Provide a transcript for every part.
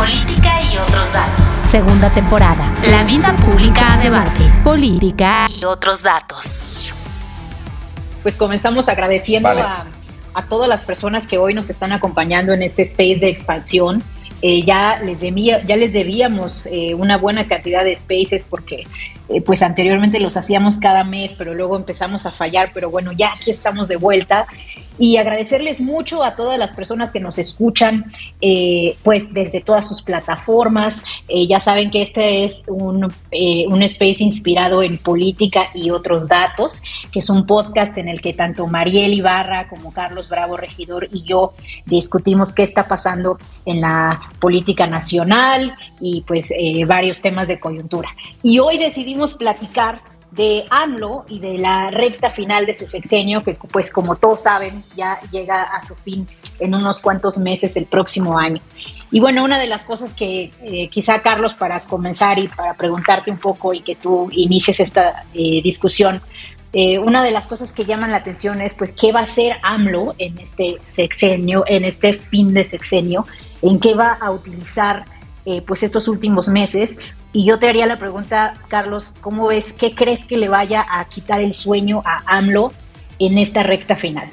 política y otros datos. Segunda temporada. La vida pública a debate, política y otros datos. Pues comenzamos agradeciendo a, a, todas las personas que hoy nos están acompañando en este space de expansión. Eh, ya, les debía, ya les debíamos eh, una buena cantidad de spaces porque eh, pues anteriormente los hacíamos cada mes, pero luego empezamos a fallar, pero bueno, ya aquí estamos de vuelta y agradecerles mucho a todas las personas que nos escuchan, eh, pues desde todas sus plataformas. Eh, ya saben que este es un, un, space inspirado en política y otros datos, que es un podcast en el que tanto Mariel Ibarra como Carlos Bravo Regidor y yo discutimos qué está pasando en la política nacional y pues varios temas de coyuntura. Y hoy decidimos platicar de AMLO y de la recta final de su sexenio, que pues como todos saben ya llega a su fin en unos cuantos meses el próximo año. Y bueno, una de las cosas que eh, quizá Carlos, para comenzar y para preguntarte un poco y que tú inicies esta eh, discusión, eh, una de las cosas que llaman la atención es pues qué va a hacer AMLO en este sexenio, en este fin de sexenio, en qué va a utilizar pues estos últimos meses y yo te haría la pregunta, Carlos, ¿cómo ves, qué crees que le vaya a quitar el sueño a AMLO en esta recta final?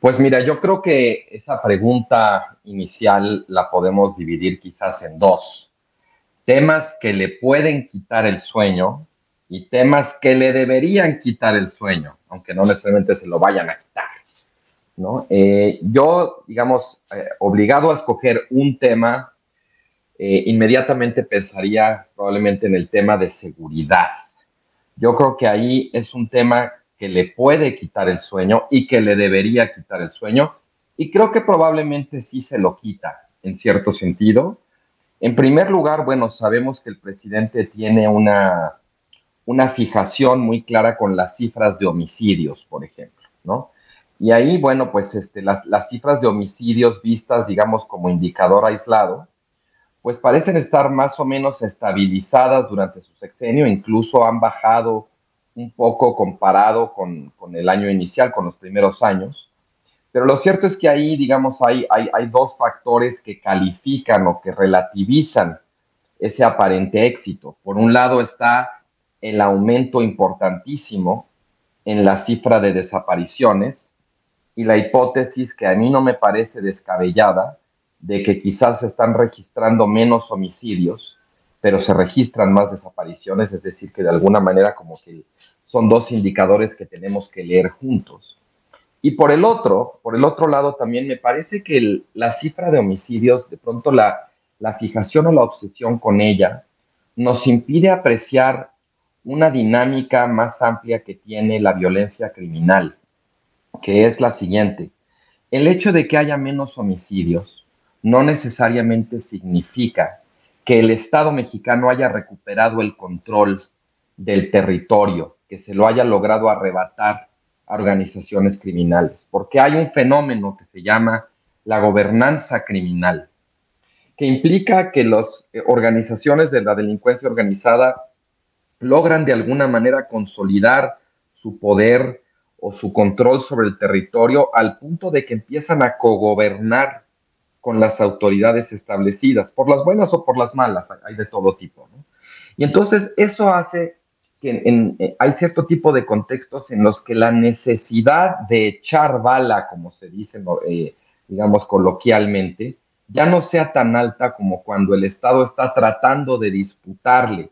Pues mira, yo creo que esa pregunta inicial la podemos dividir quizás en dos. Temas que le pueden quitar el sueño y temas que le deberían quitar el sueño, aunque no necesariamente se lo vayan a quitar. ¿No? Eh, yo, digamos, eh, obligado a escoger un tema, eh, inmediatamente pensaría probablemente en el tema de seguridad. Yo creo que ahí es un tema que le puede quitar el sueño y que le debería quitar el sueño. Y creo que probablemente sí se lo quita, en cierto sentido. En primer lugar, bueno, sabemos que el presidente tiene una, una fijación muy clara con las cifras de homicidios, por ejemplo, ¿no? Y ahí, bueno, pues este, las, las cifras de homicidios vistas, digamos, como indicador aislado, pues parecen estar más o menos estabilizadas durante su sexenio, incluso han bajado un poco comparado con, el año inicial, con los primeros años. Pero lo cierto es que ahí, digamos, hay, hay, hay dos factores que califican o que relativizan ese aparente éxito. Por un lado está el aumento importantísimo en la cifra de desapariciones y la hipótesis que a mí no me parece descabellada de que quizás se están registrando menos homicidios, pero se registran más desapariciones, es decir, que de alguna manera como que son dos indicadores que tenemos que leer juntos. Y por el otro, por el otro lado también me parece que la cifra de homicidios, de pronto la, la fijación o la obsesión con ella, nos impide apreciar una dinámica más amplia que tiene la violencia criminal, que es la siguiente. El hecho de que haya menos homicidios no necesariamente significa que el Estado mexicano haya recuperado el control del territorio, que se lo haya logrado arrebatar a organizaciones criminales, porque hay un fenómeno que se llama la gobernanza criminal, que implica que las eh, organizaciones de la delincuencia organizada logran de alguna manera consolidar su poder o su control sobre el territorio al punto de que empiezan a cogobernar con las autoridades establecidas, por las buenas o por las malas, hay de todo tipo. Y entonces eso hace que eh, hay cierto tipo de contextos en los que la necesidad de echar bala, como se dice, eh, digamos coloquialmente, ya no sea tan alta como cuando el Estado está tratando de disputarle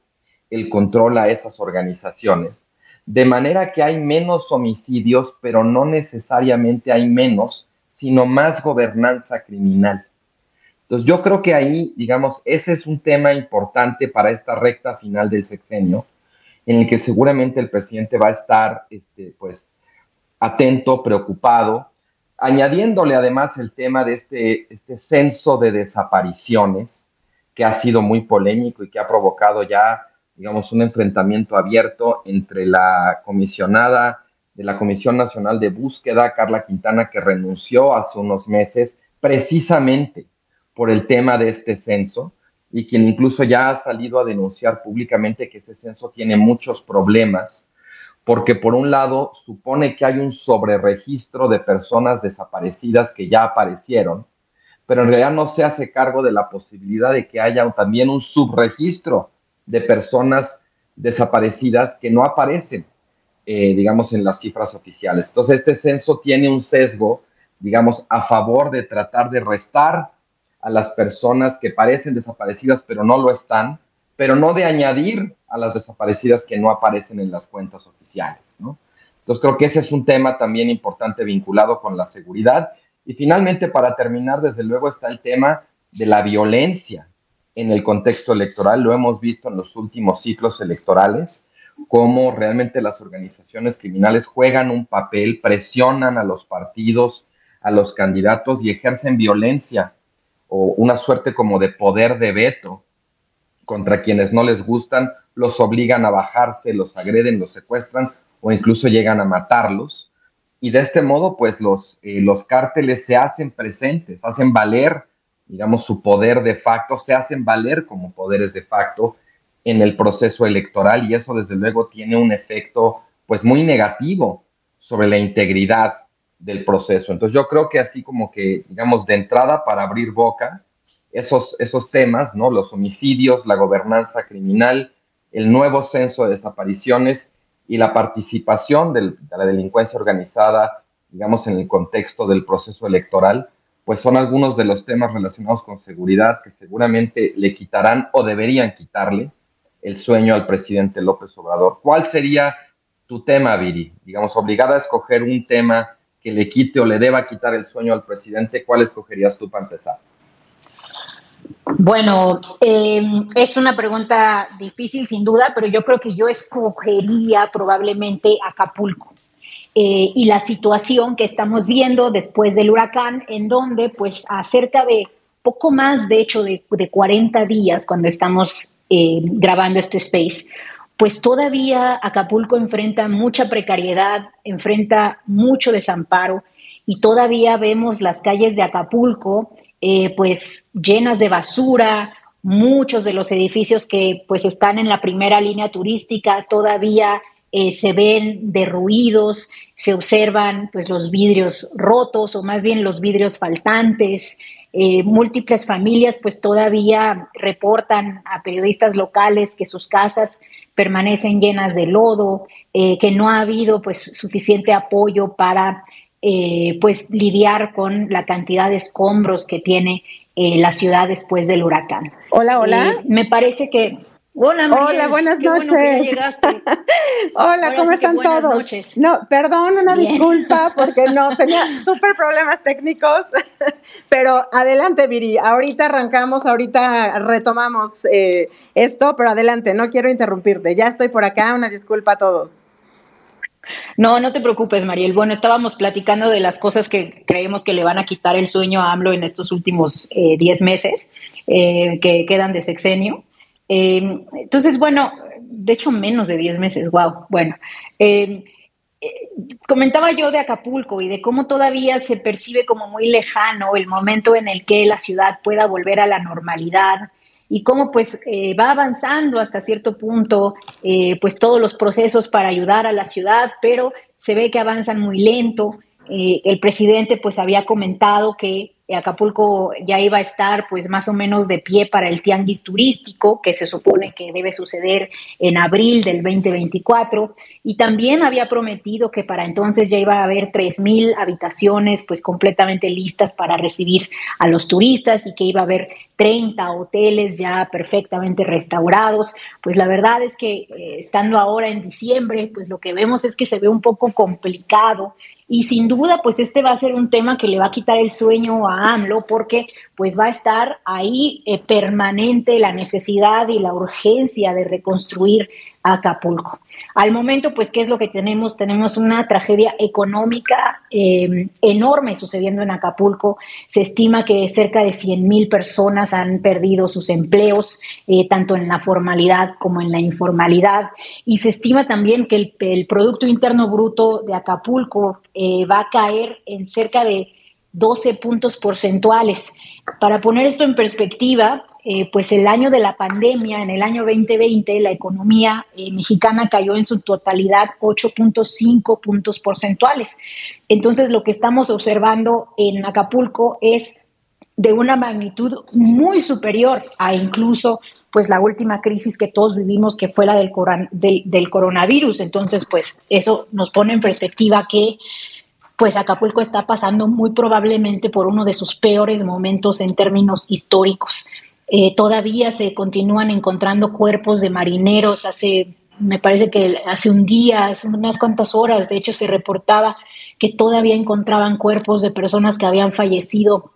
el control a esas organizaciones, de manera que hay menos homicidios, pero no necesariamente hay menos sino más gobernanza criminal. Entonces yo creo que ahí, digamos, ese es un tema importante para esta recta final del sexenio, en el que seguramente el presidente va a estar, este, pues, atento, preocupado, añadiéndole además el tema de este, este censo de desapariciones, que ha sido muy polémico y que ha provocado ya, digamos, un enfrentamiento abierto entre la comisionada de la Comisión Nacional de Búsqueda, Carla Quintana, que renunció hace unos meses precisamente por el tema de este censo y quien incluso ya ha salido a denunciar públicamente que ese censo tiene muchos problemas, porque por un lado supone que hay un sobreregistro de personas desaparecidas que ya aparecieron, pero en realidad no se hace cargo de la posibilidad de que haya también un subregistro de personas desaparecidas que no aparecen, eh, digamos, en las cifras oficiales. Entonces, este censo tiene un sesgo, digamos, a favor de tratar de restar a las personas que parecen desaparecidas pero no lo están, pero no de añadir a las desaparecidas que no aparecen en las cuentas oficiales, ¿no? Entonces creo que ese es un tema también importante vinculado con la seguridad. Y finalmente, para terminar, desde luego está el tema de la violencia en el contexto electoral. Lo hemos visto en los últimos ciclos electorales, cómo realmente las organizaciones criminales juegan un papel, presionan a los partidos, a los candidatos y ejercen violencia o una suerte como de poder de veto contra quienes no les gustan, los obligan a bajarse, los agreden, los secuestran o incluso llegan a matarlos. Y de este modo, pues los, eh, los cárteles se hacen presentes, hacen valer, digamos, su poder de facto, se hacen valer como poderes de facto en el proceso electoral y eso desde luego tiene un efecto pues muy negativo sobre la integridad del proceso. Entonces yo creo que así como que, digamos, de entrada para abrir boca, esos, esos temas, ¿no? Los homicidios, la gobernanza criminal, el nuevo censo de desapariciones y la participación de la delincuencia organizada, digamos, en el contexto del proceso electoral, pues son algunos de los temas relacionados con seguridad que seguramente le quitarán o deberían quitarle el sueño al presidente López Obrador. ¿Cuál sería tu tema, Viri? Digamos, obligada a escoger un tema que le quite o le deba quitar el sueño al presidente, ¿cuál escogerías tú para empezar? Bueno, em, es una pregunta difícil sin duda, pero yo creo que yo escogería probablemente Acapulco. Eh, y la situación que estamos viendo después del huracán, en donde pues acerca de poco más, de hecho, de, 40 días cuando estamos eh, grabando este space, pues todavía Acapulco enfrenta mucha precariedad, enfrenta mucho desamparo y todavía vemos las calles de Acapulco eh, pues llenas de basura, muchos de los edificios que pues están en la primera línea turística todavía eh, se ven derruidos, se observan pues los vidrios rotos o más bien los vidrios faltantes. Eh, múltiples familias pues todavía reportan a periodistas locales que sus casas permanecen llenas de lodo, que no ha habido pues suficiente apoyo para eh, pues lidiar con la cantidad de escombros que tiene eh, la ciudad después del huracán. Hola, hola. Eh, me parece que Hola, Hola, buenas noches. Hola, ¿cómo están todos? No, perdón, una disculpa porque no tenía súper problemas técnicos, pero adelante, Viri. Ahorita arrancamos, ahorita retomamos esto, pero adelante, no quiero interrumpirte. Ya estoy por acá, una disculpa a todos. No, no te preocupes, Mariel. Bueno, estábamos platicando de las cosas que creemos que le van a quitar el sueño a AMLO en estos últimos 10 eh, meses eh, que quedan de sexenio. Eh, entonces, bueno, de hecho menos de 10 meses, wow. Bueno, comentaba yo de Acapulco y de cómo todavía se percibe como muy lejano el momento en el que la ciudad pueda volver a la normalidad, y cómo pues eh, va avanzando hasta cierto punto eh, pues todos los procesos para ayudar a la ciudad, pero se ve que avanzan muy lento. Eh, el presidente pues había comentado que Acapulco ya iba a estar pues más o menos de pie para el tianguis turístico que se supone que debe suceder en abril del 2024 y también había prometido que para entonces ya iba a haber 3000 habitaciones pues completamente listas para recibir a los turistas y que iba a haber 30 hoteles ya perfectamente restaurados. Pues la verdad es que eh, estando ahora en diciembre, pues lo que vemos es que se ve un poco complicado y sin duda pues este va a ser un tema que le va a quitar el sueño a AMLO porque pues va a estar ahí eh, permanente la necesidad y la urgencia de reconstruir Acapulco. Al momento, pues, ¿qué es lo que tenemos? Tenemos una tragedia económica em, enorme sucediendo en Acapulco. Se estima que cerca de 100 mil personas han perdido sus empleos, eh, tanto en la formalidad como en la informalidad. Y se estima también que el, Producto Interno Bruto de Acapulco eh, va a caer en cerca de 12 puntos porcentuales. Para poner esto en perspectiva, eh, pues el año de la pandemia, en el año 2020, la economía eh, mexicana cayó en su totalidad 8.5 puntos porcentuales. Entonces, lo que estamos observando en Acapulco es de una magnitud muy superior a incluso pues la última crisis que todos vivimos, que fue la del, del, coronavirus. Entonces, pues eso nos pone en perspectiva que pues Acapulco está pasando muy probablemente por uno de sus peores momentos en términos históricos. Eh, todavía se continúan encontrando cuerpos de marineros. Hace, me parece que hace un día, hace unas cuantas horas, de hecho, se reportaba que todavía encontraban cuerpos de personas que habían fallecido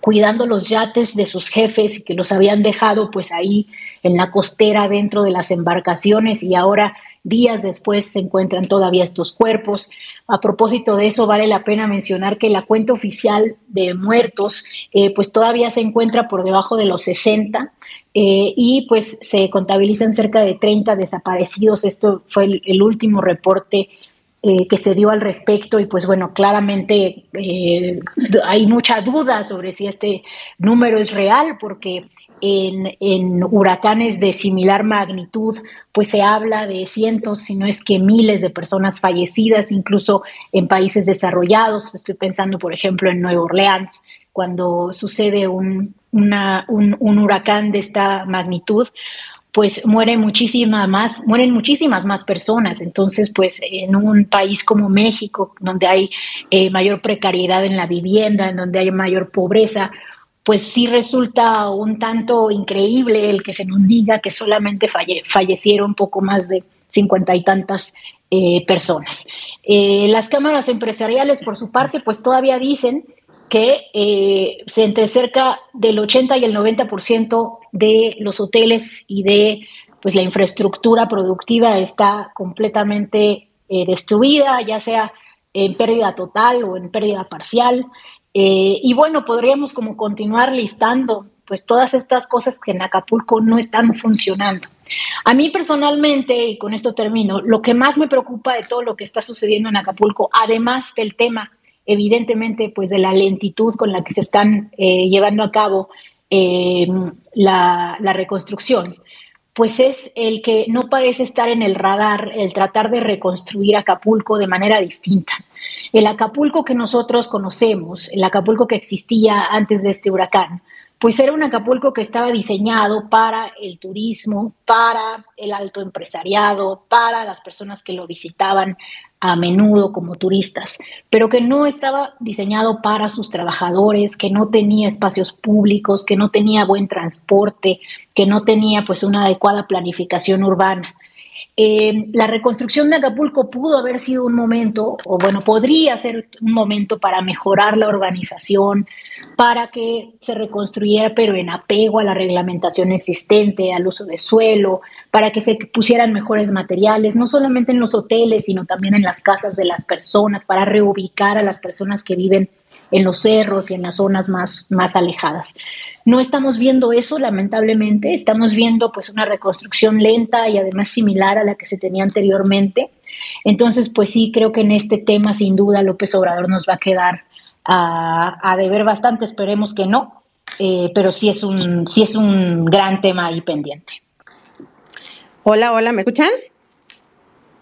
cuidando los yates de sus jefes y que los habían dejado pues ahí en la costera dentro de las embarcaciones y ahora días después se encuentran todavía estos cuerpos. A propósito de eso, vale la pena mencionar que la cuenta oficial de muertos eh, pues todavía se encuentra por debajo de los 60 eh, y pues se contabilizan cerca de 30 desaparecidos. Esto fue el último reporte eh, que se dio al respecto y pues bueno, claramente hay mucha duda sobre si este número es real porque en, huracanes de similar magnitud pues se habla de cientos, si no es que miles de personas fallecidas, incluso en países desarrollados. Estoy pensando, por ejemplo, en Nueva Orleans, cuando sucede un, un, huracán de esta magnitud, pues mueren muchísimas más, mueren muchísimas más personas. Entonces, pues en un país como México, donde hay eh, mayor precariedad en la vivienda, en donde hay mayor pobreza, pues sí resulta un tanto increíble el que se nos diga que solamente fallecieron poco más de cincuenta y tantas eh, personas. Eh, las cámaras empresariales, por su parte, pues todavía dicen que eh, entre cerca del 80 y el 90% de los hoteles y de pues, la infraestructura productiva está completamente destruida, ya sea en pérdida total o en pérdida parcial. Eh, y bueno, podríamos como continuar listando pues todas estas cosas que en Acapulco no están funcionando. A mí personalmente, y con esto termino, lo que más me preocupa de todo lo que está sucediendo en Acapulco, además del tema evidentemente pues de la lentitud con la que se están eh, llevando a cabo eh, la, la, reconstrucción, pues es el que no parece estar en el radar el tratar de reconstruir Acapulco de manera distinta. El Acapulco que nosotros conocemos, el Acapulco que existía antes de este huracán, pues era un Acapulco que estaba diseñado para el turismo, para el alto empresariado, para las personas que lo visitaban a menudo como turistas, pero que no estaba diseñado para sus trabajadores, que no tenía espacios públicos, que no tenía buen transporte, que no tenía pues una adecuada planificación urbana. Eh, la reconstrucción de Acapulco pudo haber sido un momento, o bueno, podría ser un momento para mejorar la urbanización, para que se reconstruyera, pero en apego a la reglamentación existente, al uso de suelo, para que se pusieran mejores materiales, no solamente en los hoteles, sino también en las casas de las personas, para reubicar a las personas que viven en los cerros y en las zonas más, más alejadas. No estamos viendo eso, lamentablemente, estamos viendo pues una reconstrucción lenta y además similar a la que se tenía anteriormente. Entonces, pues sí, creo que en este tema sin duda López Obrador nos va a quedar a, a deber bastante, esperemos que no, eh, pero sí es, un, sí es un gran tema ahí pendiente. Hola, hola, ¿me escuchan?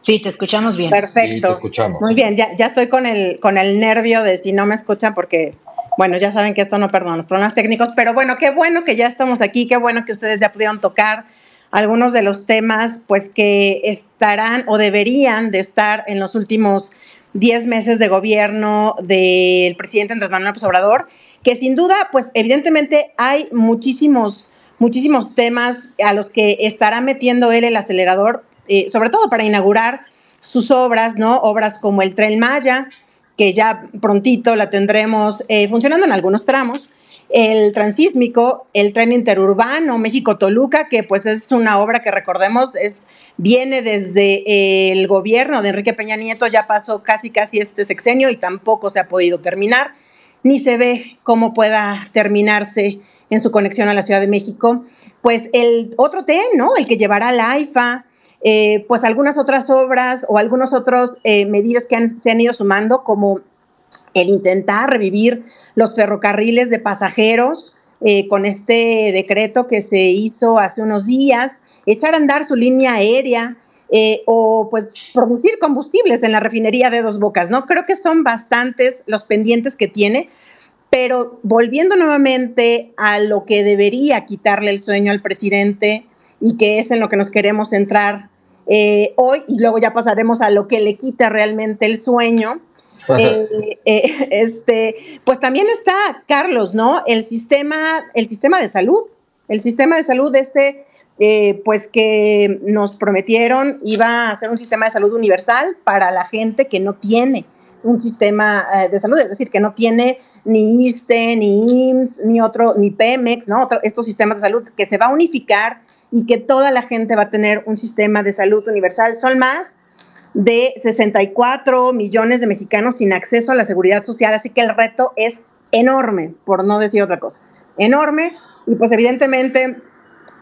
Sí, te escuchamos bien. Perfecto. escuchamos. Muy bien, ya, ya estoy con el, con el nervio de si no me escuchan porque, bueno, ya saben que esto no perdona los problemas técnicos, pero bueno, qué bueno que ya estamos aquí, qué bueno que ustedes ya pudieron tocar algunos de los temas, pues que estarán o deberían de estar en los últimos 10 meses de gobierno del presidente Andrés Manuel López Obrador, que sin duda, pues evidentemente hay muchísimos, muchísimos temas a los que estará metiendo él el acelerador eh, sobre todo para inaugurar sus obras, ¿no? Obras como el Tren Maya, que ya prontito la tendremos eh, funcionando en algunos tramos, el transísmico, el tren interurbano México-Toluca, que pues es una obra que recordemos es, viene desde el gobierno de Enrique Peña Nieto, ya pasó casi casi este sexenio y tampoco se ha podido terminar, ni se ve cómo pueda terminarse en su conexión a la Ciudad de México. Pues el otro tren, ¿no? El que llevará la AIFA, eh, pues algunas otras obras o algunas otras eh, medidas que se han ido sumando, como el intentar revivir los ferrocarriles de pasajeros eh, con este decreto que se hizo hace unos días, echar a andar su línea aérea. o pues producir combustibles en la refinería de Dos Bocas, ¿no? Creo que son bastantes los pendientes que tiene, Pero volviendo nuevamente a lo que debería quitarle el sueño al presidente y que es en lo que nos queremos centrar eh, hoy y luego ya pasaremos a lo que le quita realmente el sueño. Eh, eh, este, pues también está Carlos, ¿no? El sistema, el sistema de salud, el sistema de salud este, pues que nos prometieron iba a ser un sistema de salud universal para la gente que no tiene un sistema de salud, es decir, que no tiene ni ISTE, ni IMSS, ni otro, ni Pemex, ¿no? estos sistemas de salud que se va a unificar y que toda la gente va a tener un sistema de salud universal. Son más de 64 millones de mexicanos sin acceso a la seguridad social, así que el reto es enorme, por no decir otra cosa, enorme. Y pues evidentemente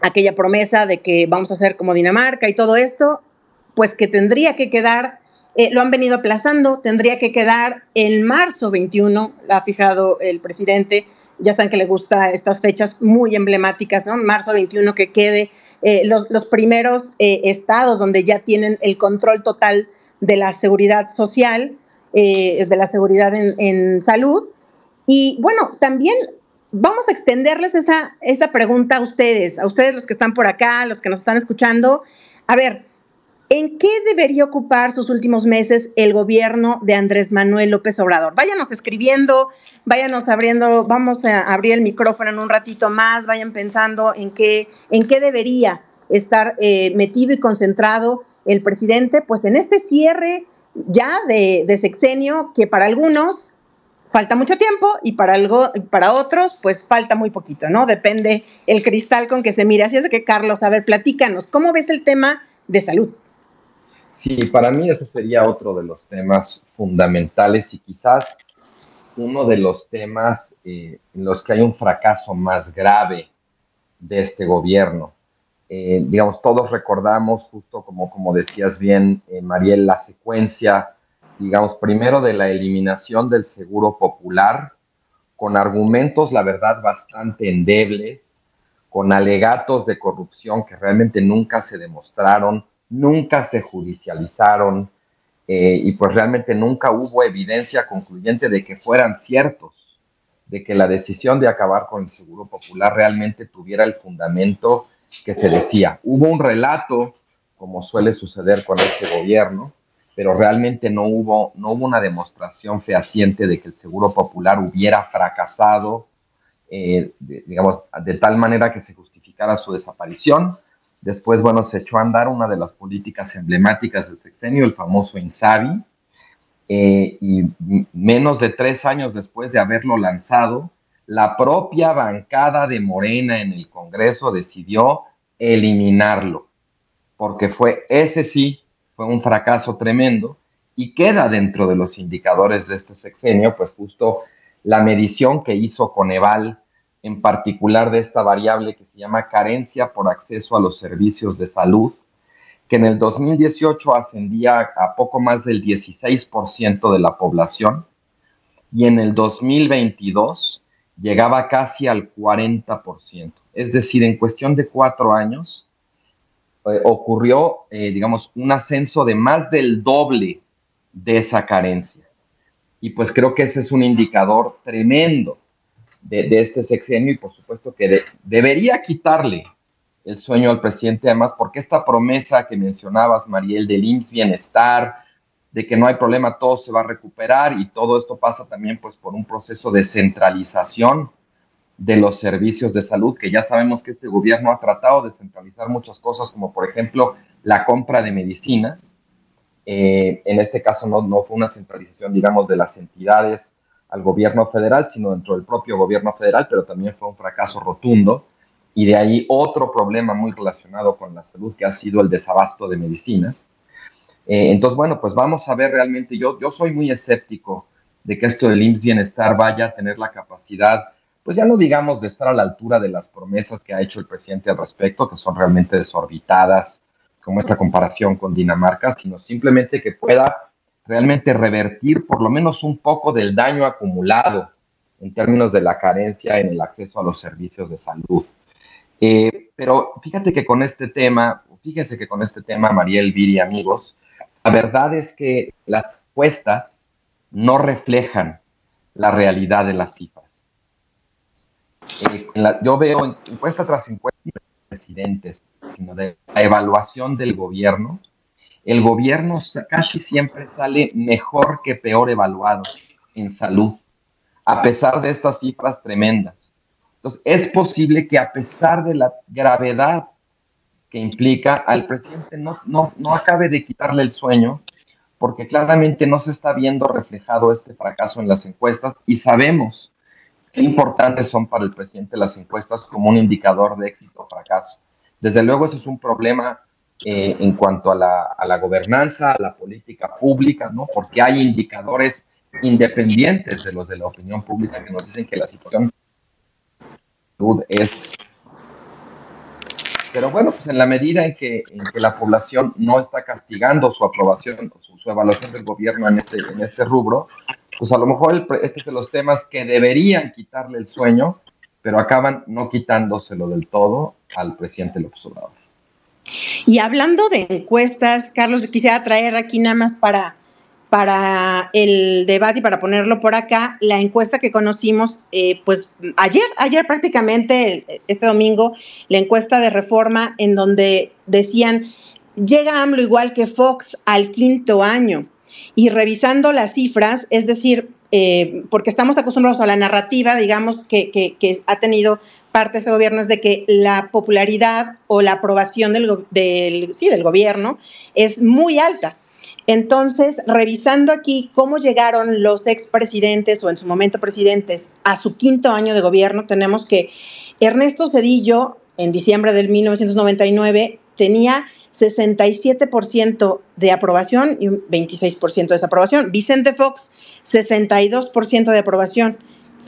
aquella promesa de que vamos a ser como Dinamarca y todo esto, pues que tendría que quedar, eh, lo han venido aplazando, tendría que quedar en marzo 21, ha fijado el presidente, ya saben que le gusta estas fechas muy emblemáticas, ¿no? Marzo 21 que quede eh, los, los, primeros eh, estados donde ya tienen el control total de la seguridad social, eh, de la seguridad en, en, salud. Y bueno, también vamos a extenderles esa, esa pregunta a ustedes, a ustedes los que están por acá, los que nos están escuchando. A ver, ¿En qué debería ocupar sus últimos meses el gobierno de Andrés Manuel López Obrador? Váyanos escribiendo, váyanos abriendo, vamos a abrir el micrófono en un ratito más, vayan pensando en qué, en qué debería estar eh, metido y concentrado el presidente, pues en este cierre ya de, de, sexenio, que para algunos falta mucho tiempo y para, algo, para otros, pues falta muy poquito, ¿no? Depende el cristal con que se mire. Así es que, Carlos, a ver, platícanos, ¿cómo ves el tema de salud? Sí, para mí ese sería otro de los temas fundamentales y quizás uno de los temas eh, en los que hay un fracaso más grave de este gobierno. Eh, digamos, todos recordamos, justo como, como decías bien, eh, Mariel, la secuencia, digamos, primero de la eliminación del seguro popular, con argumentos, la verdad, bastante endebles, con alegatos de corrupción que realmente nunca se demostraron, nunca se judicializaron eh, y pues realmente nunca hubo evidencia concluyente de que fueran ciertos, de que la decisión de acabar con el Seguro Popular realmente tuviera el fundamento que se decía. Hubo un relato, como suele suceder con este gobierno, pero realmente no hubo, no hubo una demostración fehaciente de que el Seguro Popular hubiera fracasado, eh, digamos, de tal manera que se justificara su desaparición Después, bueno, se echó a andar una de las políticas emblemáticas del sexenio, el famoso INSABI, eh, y menos de tres años después de haberlo lanzado, la propia bancada de Morena en el Congreso decidió eliminarlo, porque fue, ese sí, fue un fracaso tremendo y queda dentro de los indicadores de este sexenio, pues justo la medición que hizo Coneval en particular de esta variable que se llama carencia por acceso a los servicios de salud, que en el 2018 ascendía a poco más del 16% de la población y en el 2022 llegaba casi al 40%. Es decir, en cuestión de cuatro años eh, ocurrió, eh, digamos, un ascenso de más del doble de esa carencia. Y pues creo que ese es un indicador tremendo de, este sexenio y por supuesto que debería quitarle el sueño al presidente, además, porque esta promesa que mencionabas, Mariel, del IMSS Bienestar, de que no hay problema, todo se va a recuperar y todo esto pasa también pues por un proceso de centralización de los servicios de salud, que ya sabemos que este gobierno ha tratado de centralizar muchas cosas, como por ejemplo la compra de medicinas. Eh, en este caso no, no fue una centralización, digamos, de las entidades al gobierno federal, sino dentro del propio gobierno federal, pero también fue un fracaso rotundo. Y de ahí otro problema muy relacionado con la salud, que ha sido el desabasto de medicinas. Eh, entonces, bueno, pues vamos a ver realmente, yo, yo soy muy escéptico de que esto del IMSS Bienestar vaya a tener la capacidad, pues ya no digamos de estar a la altura de las promesas que ha hecho el presidente al respecto, que son realmente desorbitadas, como esta comparación con Dinamarca, sino simplemente que pueda realmente revertir por lo menos un poco del daño acumulado en términos de la carencia en el acceso a los servicios de salud. Eh, pero fíjate que con este tema, fíjense que con este tema, Mariel, Viri, amigos, la verdad es que las encuestas no reflejan la realidad de las cifras. eh, yo veo encuesta tras encuesta de presidentes, sino de la evaluación del gobierno, el gobierno casi siempre sale mejor que peor evaluado en salud, a pesar de estas cifras tremendas. Entonces, es posible que a pesar de la gravedad que implica al presidente no, no, no acabe de quitarle el sueño, porque claramente no se está viendo reflejado este fracaso en las encuestas y sabemos qué importantes son para el presidente las encuestas como un indicador de éxito o fracaso. Desde luego, eso es un problema eh, en cuanto a la, a la, gobernanza, a la política pública, ¿no? Porque hay indicadores independientes de los de la opinión pública que nos dicen que la situación es pero bueno, pues en la medida en que, la población no está castigando su aprobación o su, evaluación del gobierno en este, en este rubro, pues a lo mejor este es de los temas que deberían quitarle el sueño, pero acaban no quitándoselo del todo al presidente López Obrador. Y hablando de encuestas, Carlos, quisiera traer aquí nada más para para el debate y para ponerlo por acá, la encuesta que conocimos, eh, pues ayer, ayer prácticamente, este domingo, la encuesta de reforma en donde decían, llega AMLO igual que Fox al quinto año. Y revisando las cifras, es decir, eh, porque estamos acostumbrados a la narrativa, digamos, que, que, ha tenido parte de ese gobierno, es de que la popularidad o la aprobación del, del, sí, del gobierno es muy alta. Entonces, revisando aquí cómo llegaron los expresidentes o en su momento presidentes a su quinto año de gobierno, tenemos que Ernesto Cedillo, en diciembre del 1999, tenía 67% de aprobación y un 26% de desaprobación. Vicente Fox, 62% de aprobación.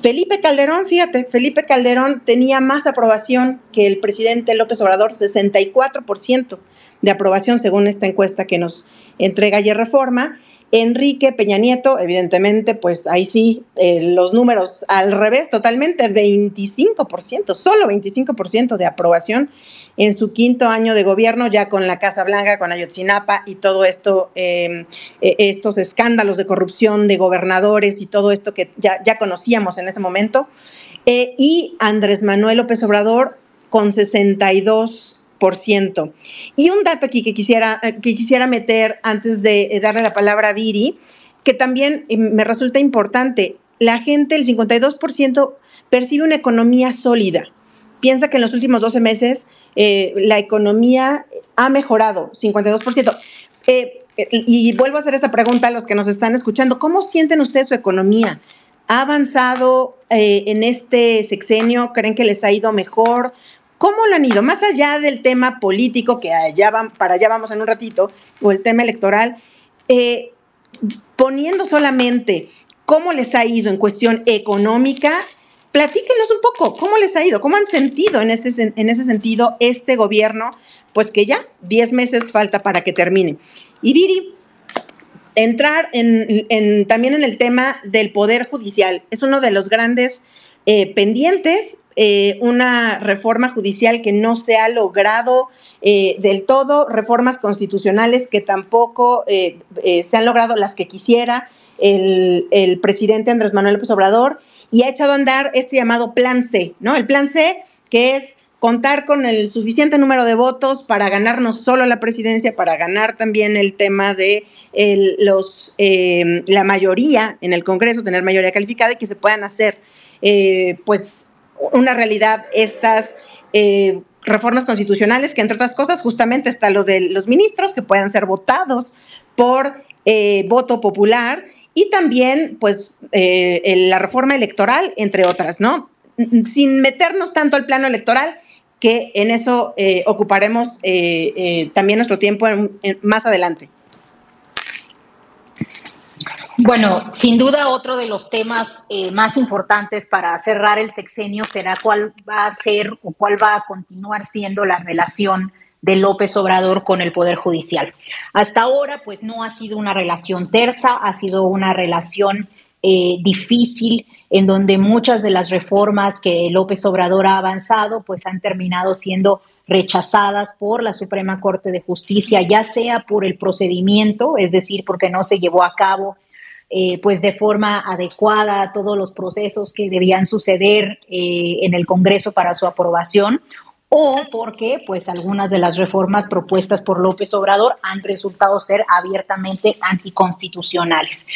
Felipe Calderón, fíjate, Felipe Calderón tenía más aprobación que el presidente López Obrador, 64% de aprobación según esta encuesta que nos entrega y reforma. Enrique Peña Nieto, evidentemente, pues ahí sí, eh, los números al revés, totalmente, 25%, solo 25% de aprobación en su quinto año de gobierno, ya con la Casa Blanca, con Ayotzinapa y todo esto, em, e, estos escándalos de corrupción de gobernadores y todo esto que ya, ya conocíamos en ese momento. Eh, y Andrés Manuel López Obrador con 62 y un dato aquí que quisiera, eh, que quisiera meter antes de eh, darle la palabra a Viri, que también me resulta importante. La gente, el 52%, percibe una economía sólida. Piensa que en los últimos 12 meses la economía ha mejorado, 52%. y vuelvo a hacer esta pregunta a los que nos están escuchando. ¿Cómo sienten ustedes su economía? ¿Ha avanzado en este sexenio? ¿Creen que les ha ido mejor? ¿Cómo lo han ido? Más allá del tema político, que allá para allá vamos en un ratito, o el tema electoral, eh, poniendo solamente cómo les ha ido en cuestión económica, platíquenos un poco, ¿cómo les ha ido? ¿Cómo han sentido en ese, en ese sentido este gobierno? Pues que ya 10 meses falta para que termine. Y Viri, entrar en, también en el tema del Poder Judicial. Es uno de los grandes eh, pendientes eh, una reforma judicial que no se ha logrado eh, del todo, reformas constitucionales que tampoco se han logrado las que quisiera el, presidente Andrés Manuel López Obrador y ha echado a andar este llamado Plan C, ¿no? El Plan C, que es contar con el suficiente número de votos para ganarnos solo la presidencia, para ganar también el tema de los, la mayoría en el Congreso, tener mayoría calificada y que se puedan hacer, pues, una realidad estas eh, reformas constitucionales, que entre otras cosas justamente está lo de los ministros que puedan ser votados por eh, voto popular y también pues eh, la reforma electoral, entre otras, ¿no? Sin meternos tanto al plano electoral, que en eso ocuparemos también nuestro tiempo más adelante. Bueno, sin duda otro de los temas eh, más importantes para cerrar el sexenio será cuál va a ser o cuál va a continuar siendo la relación de López Obrador con el Poder Judicial. Hasta ahora, pues no ha sido una relación tersa, ha sido una relación eh, difícil en donde muchas de las reformas que López Obrador ha avanzado, pues han terminado siendo rechazadas por la Suprema Corte de Justicia, ya sea por el procedimiento, es decir, porque no se llevó a cabo eh, pues de forma adecuada todos los procesos que debían suceder eh, en el Congreso para su aprobación o porque pues algunas de las reformas propuestas por López Obrador han resultado ser abiertamente anticonstitucionales.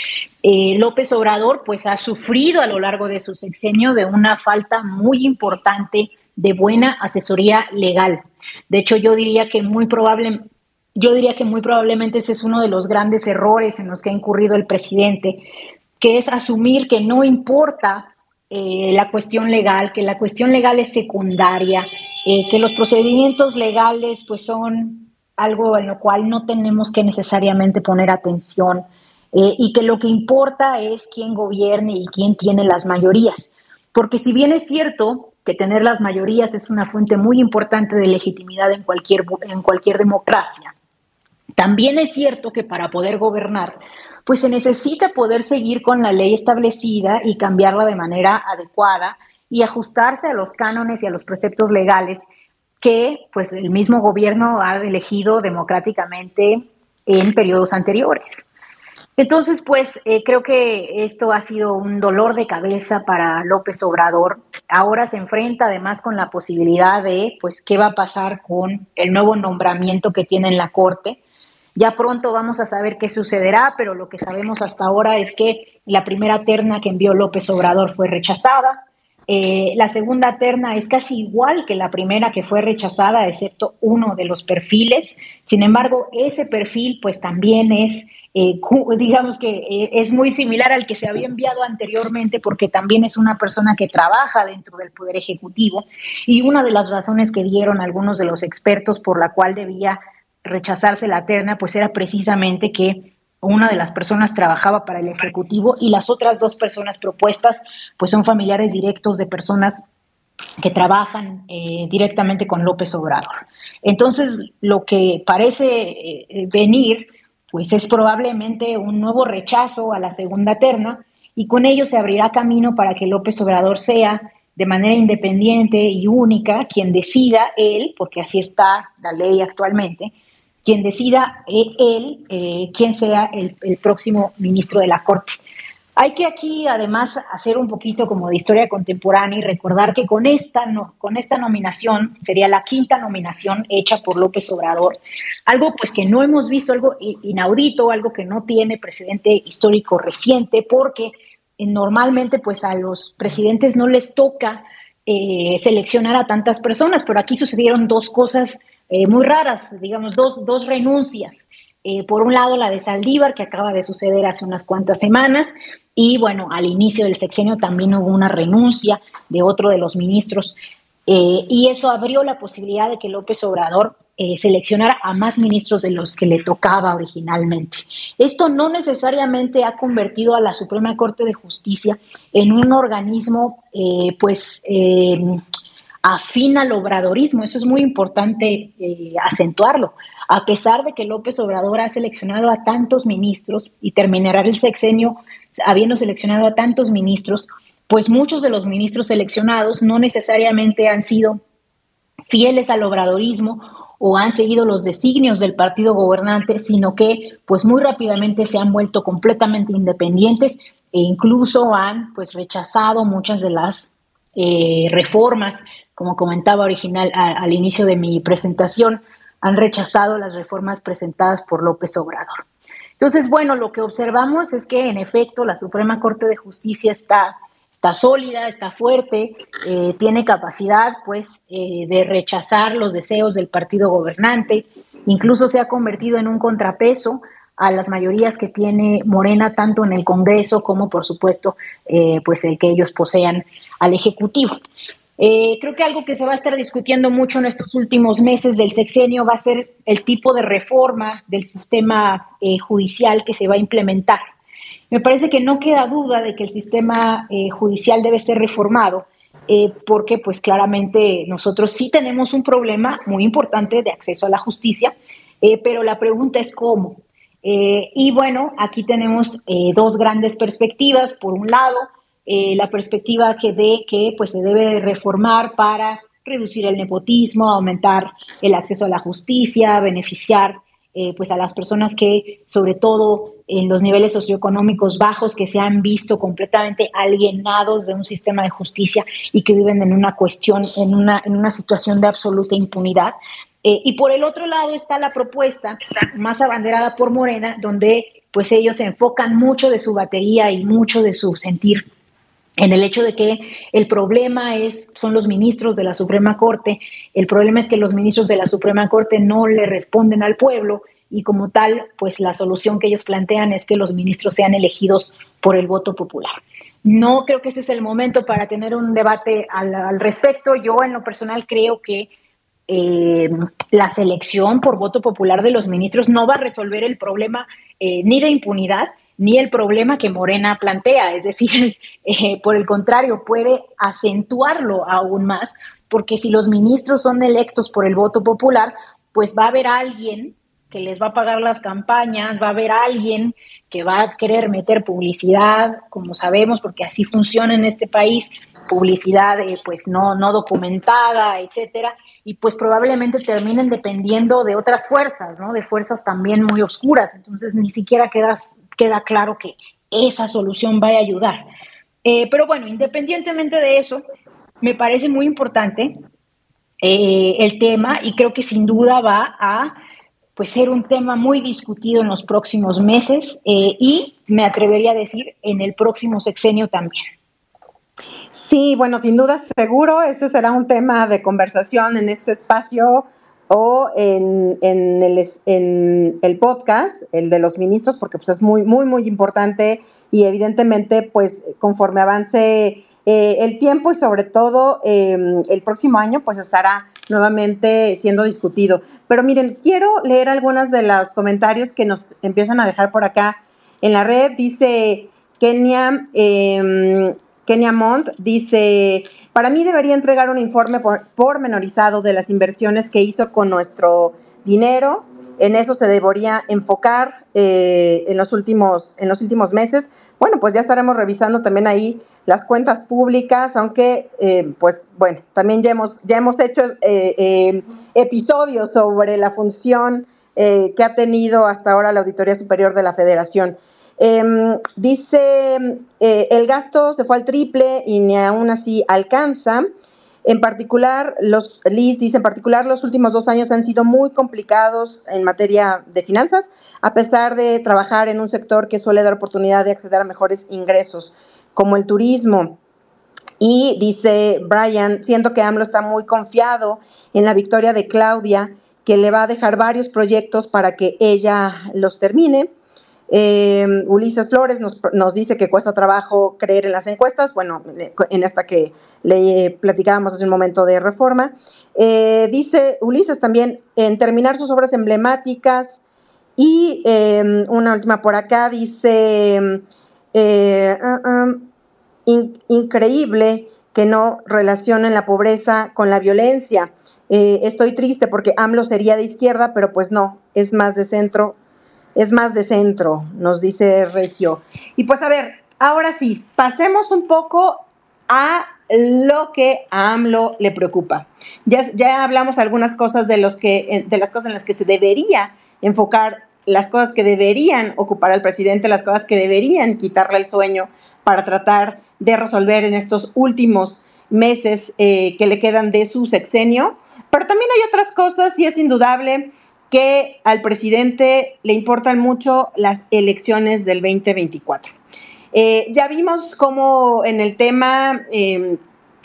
Eh, López Obrador pues ha sufrido a lo largo de su sexenio de una falta muy importante de buena asesoría legal. De hecho, yo diría que muy probable, yo diría que muy probablemente ese es uno de los grandes errores en los que ha incurrido el presidente, que es asumir que no importa eh, la cuestión legal, que la cuestión legal es secundaria, eh, que los procedimientos legales pues son algo en lo cual no tenemos que necesariamente poner atención eh, y que lo que importa es quién gobierne y quién tiene las mayorías. Porque si bien es cierto que tener las mayorías es una fuente muy importante de legitimidad en cualquier, en cualquier democracia, también es cierto que para poder gobernar, pues se necesita poder seguir con la ley establecida y cambiarla de manera adecuada y ajustarse a los cánones y a los preceptos legales que pues el mismo gobierno ha elegido democráticamente en periodos anteriores. Entonces, pues eh, creo que esto ha sido un dolor de cabeza para López Obrador. Ahora se enfrenta además con la posibilidad de, pues, qué va a pasar con el nuevo nombramiento que tiene en la Corte. Ya pronto vamos a saber qué sucederá, pero lo que sabemos hasta ahora es que la primera terna que envió López Obrador fue rechazada. Eh, la segunda terna es casi igual que la primera que fue rechazada, excepto uno de los perfiles. Sin embargo, ese perfil pues también es, eh, digamos que eh, es muy similar al que se había enviado anteriormente porque también es una persona que trabaja dentro del Poder Ejecutivo. Y una de las razones que dieron algunos de los expertos por la cual debía rechazarse la terna pues era precisamente que una de las personas trabajaba para el Ejecutivo y las otras dos personas propuestas pues son familiares directos de personas que trabajan eh, directamente con López Obrador. Entonces, lo que parece eh, venir pues es probablemente un nuevo rechazo a la segunda terna y con ello se abrirá camino para que López Obrador sea de manera independiente y única quien decida él, porque así está la ley actualmente, quien decida eh, él eh, quién sea el, próximo ministro de la Corte. Hay que aquí además hacer un poquito como de historia contemporánea y recordar que con esta, no, con esta nominación sería la quinta nominación hecha por López Obrador, algo pues que no hemos visto, algo inaudito, algo que no tiene precedente histórico reciente, porque eh, normalmente pues a los presidentes no les toca seleccionar a tantas personas, pero aquí sucedieron dos cosas eh, muy raras, digamos, dos, dos renuncias. Eh, por un lado, la de Saldívar, que acaba de suceder hace unas cuantas semanas, y bueno, al inicio del sexenio también hubo una renuncia de otro de los ministros, eh, y eso abrió la posibilidad de que López Obrador seleccionara a más ministros de los que le tocaba originalmente. Esto no necesariamente ha convertido a la Suprema Corte de Justicia en un organismo, pues, afín al obradorismo. Eso es muy importante eh, acentuarlo. A pesar de que López Obrador ha seleccionado a tantos ministros y terminará el sexenio habiendo seleccionado a tantos ministros, pues muchos de los ministros seleccionados no necesariamente han sido fieles al obradorismo o han seguido los designios del partido gobernante, sino que pues muy rápidamente se han vuelto completamente independientes e incluso han pues rechazado muchas de las eh, reformas como comentaba original al inicio de mi presentación, han rechazado las reformas presentadas por López Obrador. Entonces, bueno, lo que observamos es que en efecto la Suprema Corte de Justicia está, está sólida, está fuerte, eh, tiene capacidad pues eh, de rechazar los deseos del partido gobernante, incluso se ha convertido en un contrapeso a las mayorías que tiene Morena tanto en el Congreso como por supuesto eh, pues el que ellos posean al Ejecutivo. Eh, creo que algo que se va a estar discutiendo mucho en estos últimos meses del sexenio va a ser el tipo de reforma del sistema eh, judicial que se va a implementar. Me parece que no queda duda de que el sistema eh, judicial debe ser reformado, porque pues claramente nosotros sí tenemos un problema muy importante de acceso a la justicia, pero la pregunta es cómo. y bueno, aquí tenemos dos grandes perspectivas. Por un lado, eh, la perspectiva que de que pues, se debe reformar para reducir el nepotismo, aumentar el acceso a la justicia, beneficiar eh, pues a las personas que, sobre todo en los niveles socioeconómicos bajos, que se han visto completamente alienados de un sistema de justicia y que viven en una cuestión, en una, en una situación de absoluta impunidad. Eh, y por el otro lado está la propuesta más abanderada por Morena, donde pues ellos se enfocan mucho de su batería y mucho de su sentir en el hecho de que el problema es, son los ministros de la Suprema Corte, el problema es que los ministros de la Suprema Corte no le responden al pueblo y como tal, pues la solución que ellos plantean es que los ministros sean elegidos por el voto popular. No creo que este es el momento para tener un debate al, respecto. Yo en lo personal creo que eh, la selección por voto popular de los ministros no va a resolver el problema eh, ni de impunidad, ni el problema que Morena plantea. Es decir, eh, por el contrario, puede acentuarlo aún más, porque si los ministros son electos por el voto popular, pues va a haber alguien que les va a pagar las campañas, va a haber alguien que va a querer meter publicidad, como sabemos, porque así funciona en este país, publicidad eh, pues no, no documentada, etcétera, y pues probablemente terminen dependiendo de otras fuerzas, ¿no? De fuerzas también muy oscuras, entonces ni siquiera quedas queda claro que esa solución va a ayudar. Eh, pero bueno, independientemente de eso, me parece muy importante eh, el tema y creo que sin duda va a pues, ser un tema muy discutido en los próximos meses eh, y me atrevería a decir en el próximo sexenio también. Sí, bueno, sin duda seguro, ese será un tema de conversación en este espacio o en, el, en, el, podcast, el de los ministros, porque pues, es muy, muy, muy importante y evidentemente, pues conforme avance eh, el tiempo y sobre todo em, el próximo año, pues estará nuevamente siendo discutido. Pero miren, quiero leer algunos de los comentarios que nos empiezan a dejar por acá en la red. Dice Kenia, eh, Kenia Montt, dice... Para mí debería entregar un informe pormenorizado de las inversiones que hizo con nuestro dinero. En eso se debería enfocar eh, en, los últimos, en los últimos meses. Bueno, pues ya estaremos revisando también ahí las cuentas públicas, aunque, eh, pues bueno, también ya hemos, ya hemos hecho eh, episodios sobre la función que ha tenido hasta ahora la Auditoría Superior de la Federación. Em, dice, eh, el gasto se fue al triple y ni aún así alcanza. En particular, los dice, en particular, los últimos dos años han sido muy complicados en materia de finanzas, a pesar de trabajar en un sector que suele dar oportunidad de acceder a mejores ingresos, como el turismo. Y dice Brian, siento que AMLO está muy confiado en la victoria de Claudia, que le va a dejar varios proyectos para que ella los termine. Eh, Ulises Flores nos, dice que cuesta trabajo creer en las encuestas, bueno, en esta que le platicábamos hace un momento de reforma. Eh, dice Ulises también en terminar sus obras emblemáticas y em, una última por acá dice, eh, ah, ah, increíble que no relacionen la pobreza con la violencia. estoy triste porque AMLO sería de izquierda, pero pues no, es más de centro es más de centro, nos dice Regio. Y pues a ver, ahora sí, pasemos un poco a lo que a AMLO le preocupa. Ya, ya hablamos algunas cosas de, los que, de las cosas en las que se debería enfocar, las cosas que deberían ocupar al presidente, las cosas que deberían quitarle el sueño para tratar de resolver en estos últimos meses eh, que le quedan de su sexenio. Pero también hay otras cosas y es indudable que al presidente le importan mucho las elecciones del 2024. Eh, ya vimos cómo en el tema em,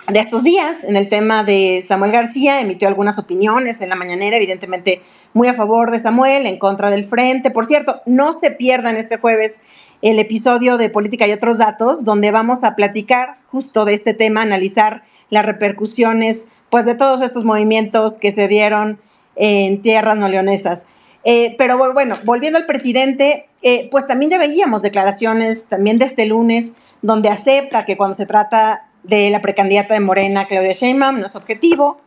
de estos días, en el tema de Samuel García, emitió algunas opiniones en la mañanera, evidentemente muy a favor de Samuel, en contra del frente. Por cierto, no se pierdan este jueves el episodio de Política y otros datos, donde vamos a platicar justo de este tema, analizar las repercusiones pues de todos estos movimientos que se dieron en tierras no leonesas. Eh, pero bueno, volviendo al presidente, eh, pues también ya veíamos declaraciones también de este lunes donde acepta que cuando se trata de la precandidata de Morena, Claudia Sheinbaum, no es objetivo,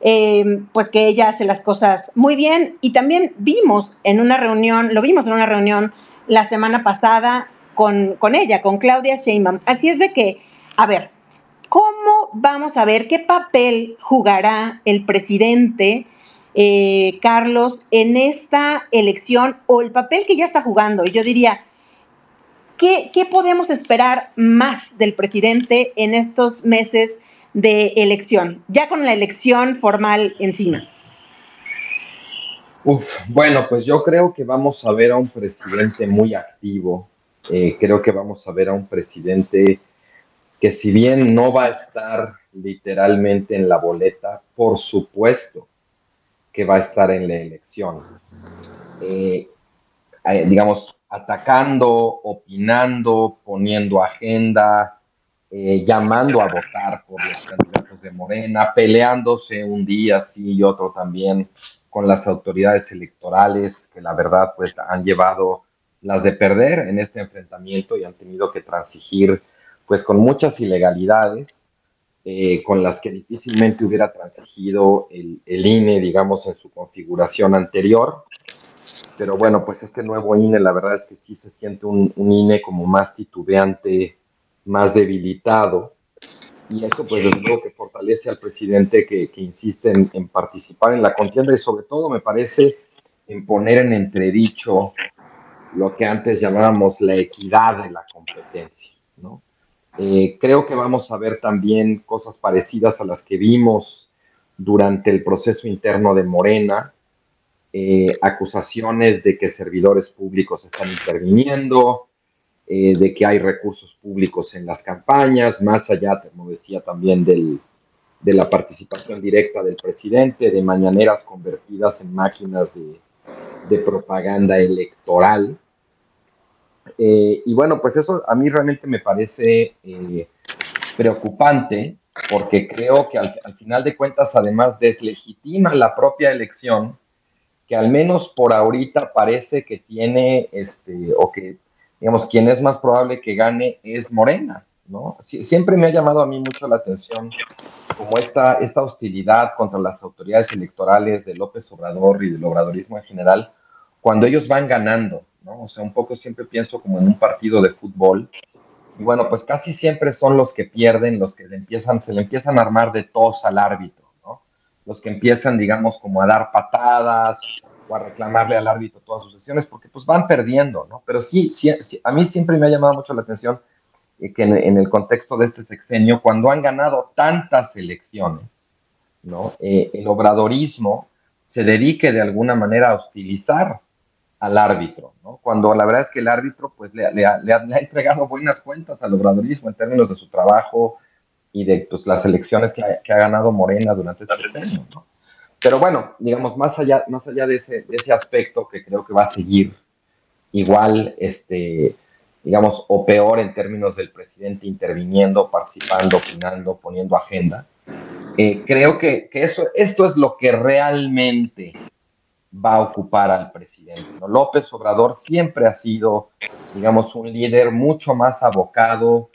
eh, pues que ella hace las cosas muy bien. Y también vimos en una reunión, lo vimos en una reunión la semana pasada con, con ella, con Claudia Sheinbaum. Así es de que, a ver, ¿cómo vamos a ver qué papel jugará el presidente eh, Carlos, en esta elección o el papel que ya está jugando? Y yo diría, ¿qué, ¿qué podemos esperar más del presidente en estos meses de elección, ya con la elección formal encima? Uf, bueno, pues yo creo que vamos a ver a un presidente muy activo. Eh, creo que vamos a ver a un presidente que si bien no va a estar literalmente en la boleta, por supuesto que va a estar en la elección. Eh, eh, digamos, atacando, opinando, poniendo agenda, llamando a votar por los candidatos de Morena, peleándose un día sí y otro también con las autoridades electorales que la verdad pues han llevado las de perder en este enfrentamiento y han tenido que transigir pues con muchas ilegalidades eh, con las que difícilmente hubiera transigido el, el, INE, digamos, en su configuración anterior. Pero bueno, pues este nuevo INE, la verdad es que sí se siente un, un INE como más titubeante, más debilitado y eso pues desde luego que fortalece al presidente que, que insiste en, participar en la contienda y sobre todo me parece en poner en entredicho lo que antes llamábamos la equidad de la competencia. ¿no? Eh, creo que vamos a ver también cosas parecidas a las que vimos durante el proceso interno de Morena, eh, acusaciones de que servidores públicos están interviniendo, eh, de que hay recursos públicos en las campañas, más allá, como decía también, del, de la participación directa del presidente, de mañaneras convertidas en máquinas de, de propaganda electoral. Eh, y bueno, pues eso a mí realmente me parece eh, preocupante porque creo que al, al, final de cuentas además deslegitima la propia elección que al menos por ahorita parece que tiene este o que digamos, quien es más probable que gane es Morena, ¿no? siempre me ha llamado a mí mucho la atención como esta, esta hostilidad contra las autoridades electorales de López Obrador y del obradorismo en general, cuando ellos van ganando, ¿no? O sea, un poco siempre pienso como en un partido de fútbol, y bueno, pues casi siempre son los que pierden, los que le empiezan, se le empiezan a armar de tos al árbitro, ¿no? Los que empiezan, digamos, como a dar patadas, o a reclamarle al árbitro todas sus sesiones, porque pues van perdiendo, ¿no? Pero sí, a mí siempre me ha llamado mucho la atención eh, que en, el contexto de este sexenio, cuando han ganado tantas elecciones, ¿no? Eh, el obradorismo se dedique de alguna manera a hostilizar al árbitro, ¿no? Cuando la verdad es que el árbitro pues le, le, ha, le, ha, entregado buenas cuentas al obradorismo en términos de su trabajo y de pues, las elecciones que ha, que ha ganado Morena durante este sexenio, ¿no? Pero bueno, digamos, más allá, más allá de, ese, de ese aspecto que creo que va a seguir igual, este, digamos, o peor en términos del presidente interviniendo, participando, opinando, poniendo agenda, eh, creo que, que, eso, esto es lo que realmente va a ocupar al presidente. López Obrador siempre ha sido, digamos, un líder mucho más abocado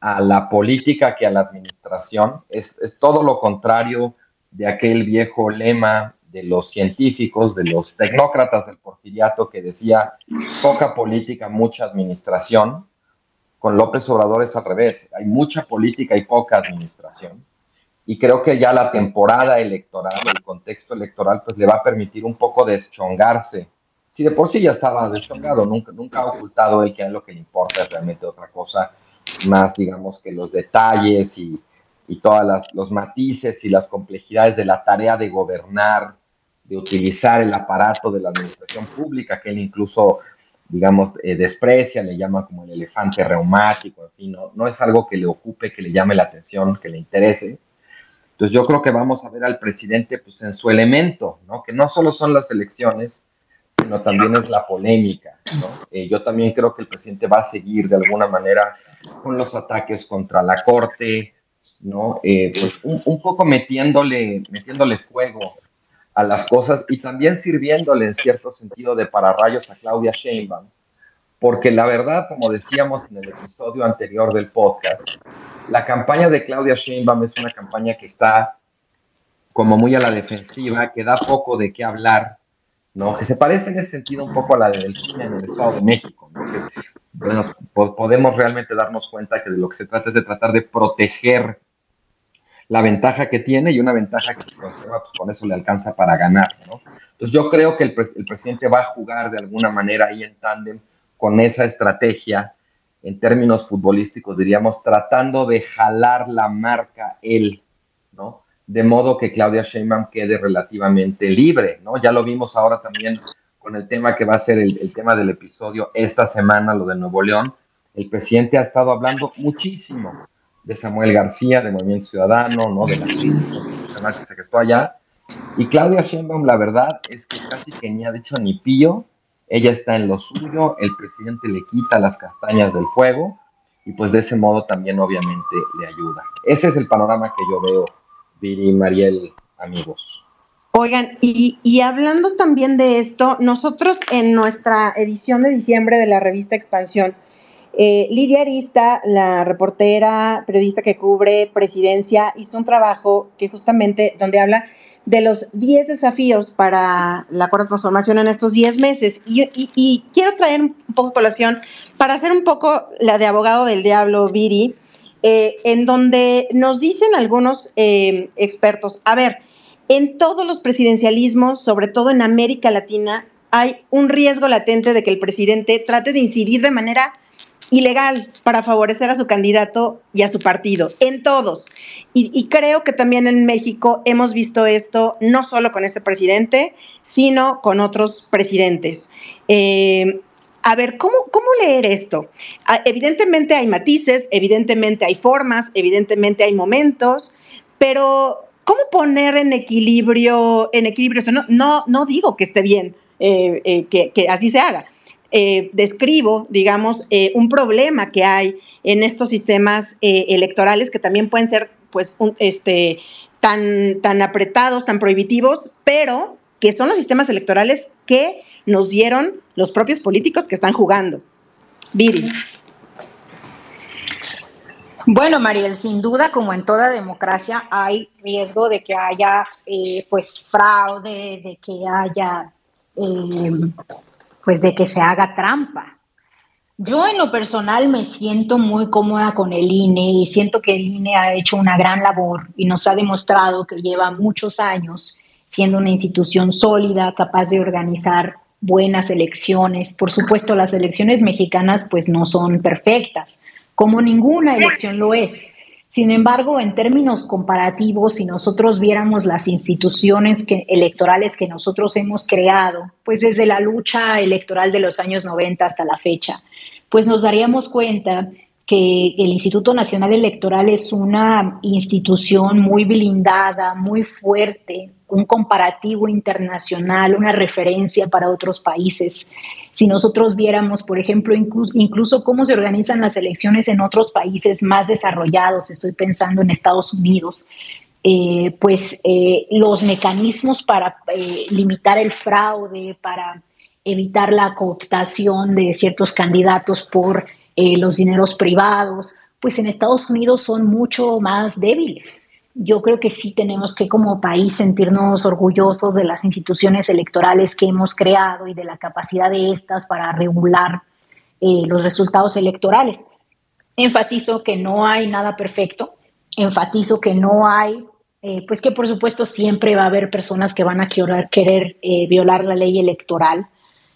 a la política que a la administración. Es, es todo lo contrario de aquel viejo lema de los científicos, de los tecnócratas del porfiriato que decía poca política, mucha administración. Con López Obrador es al revés, hay mucha política y poca administración. Y creo que ya la temporada electoral, el contexto electoral, pues le va a permitir un poco deschongarse. Si de por sí ya estaba deschongado, nunca, nunca ha ocultado el que a lo que le importa es realmente otra cosa más, digamos, que los detalles y, y todos los matices y las complejidades de la tarea de gobernar, de utilizar el aparato de la administración pública, que él incluso, digamos, eh, desprecia, le llama como el elefante reumático, en fin, no, no es algo que le ocupe, que le llame la atención, que le interese. Entonces yo creo que vamos a ver al presidente pues, en su elemento, ¿no? que no solo son las elecciones, sino también es la polémica. Eh, yo también creo que el presidente va a seguir de alguna manera con los ataques contra la Corte, ¿no? Eh, pues un, poco metiéndole, metiéndole fuego a las cosas y también sirviéndole en cierto sentido de pararrayos a Claudia Sheinbaum, porque la verdad, como decíamos en el episodio anterior del podcast, la campaña de Claudia Sheinbaum es una campaña que está como muy a la defensiva, que da poco de qué hablar, ¿no? Que se parece en ese sentido un poco a la de Delfina en el Estado de México, ¿no? Que, bueno, podemos realmente darnos cuenta que de lo que se trata es de tratar de proteger la ventaja que tiene y una ventaja que se conserva, pues con eso le alcanza para ganar, ¿no? Entonces yo creo que el, el presidente va a jugar de alguna manera ahí en tándem con esa estrategia, en términos futbolísticos diríamos, tratando de jalar la marca él, ¿no? De modo que Claudia Sheinbaum quede relativamente libre, ¿no? Ya lo vimos ahora también con el tema que va a ser el, tema del episodio esta semana, lo de Nuevo León. El presidente ha estado hablando muchísimo de Samuel García, de Movimiento Ciudadano, ¿no? de la crisis que se allá. Y Claudia Sheinbaum, la verdad es que casi que ni ha dicho ni pío, ella está en lo suyo, el presidente le quita las castañas del fuego y pues de ese modo también obviamente le ayuda. Ese es el panorama que yo veo, Viri, Mariel, amigos. Oigan, y, y, hablando también de esto, nosotros en nuestra edición de diciembre de la revista Expansión eh, Lidia Arista, la reportera, periodista que cubre presidencia, hizo un trabajo que justamente donde habla de los 10 desafíos para la cuarta transformación en estos 10 meses. Y, quiero traer un poco de colación para hacer un poco la de abogado del diablo, Viri, eh, en donde nos dicen algunos eh, expertos, a ver, en todos los presidencialismos, sobre todo en América Latina, hay un riesgo latente de que el presidente trate de incidir de manera ilegal para favorecer a su candidato y a su partido, en todos. Y, creo que también en México hemos visto esto no solo con ese presidente, sino con otros presidentes. Eh, a ver, ¿cómo, ¿cómo leer esto? Ah, evidentemente hay matices, evidentemente hay formas, evidentemente hay momentos, pero ¿cómo poner en equilibrio, en equilibrio esto? No, no, no digo que esté bien eh, eh, que, que así se haga, eh, describo, digamos, eh, un problema que hay en estos sistemas eh, electorales que también pueden ser, pues, este, tan, tan apretados, tan prohibitivos, pero que son los sistemas electorales que nos dieron los propios políticos que están jugando. Viri. Bueno, Mariel, sin duda, como en toda democracia, hay riesgo de que haya, pues, fraude, de que haya pues de que se haga trampa. Yo en lo personal me siento muy cómoda con el INE y siento que el INE ha hecho una gran labor y nos ha demostrado que lleva muchos años siendo una institución sólida, capaz de organizar buenas elecciones. Por supuesto, las elecciones mexicanas pues no son perfectas, como ninguna elección lo es. Sin embargo, en términos comparativos, si nosotros viéramos las instituciones electorales que nosotros hemos creado, pues desde la lucha electoral de los años 90 hasta la fecha, pues nos daríamos cuenta que el Instituto Nacional Electoral es una institución muy blindada, muy fuerte, un comparativo internacional, una referencia para otros países. Si nosotros viéramos, por ejemplo, incluso, cómo se organizan las elecciones en otros países más desarrollados, estoy pensando en Estados Unidos, eh, pues eh, los mecanismos para eh, limitar el fraude, para evitar la cooptación de ciertos candidatos por los dineros privados, pues en Estados Unidos son mucho más débiles yo creo que sí tenemos que como país sentirnos orgullosos de las instituciones electorales que hemos creado y de la capacidad de estas para regular eh, los resultados electorales. Enfatizo que no hay nada perfecto, enfatizo que no hay, eh, pues que por supuesto siempre va a haber personas que van a querer, eh, violar la ley electoral.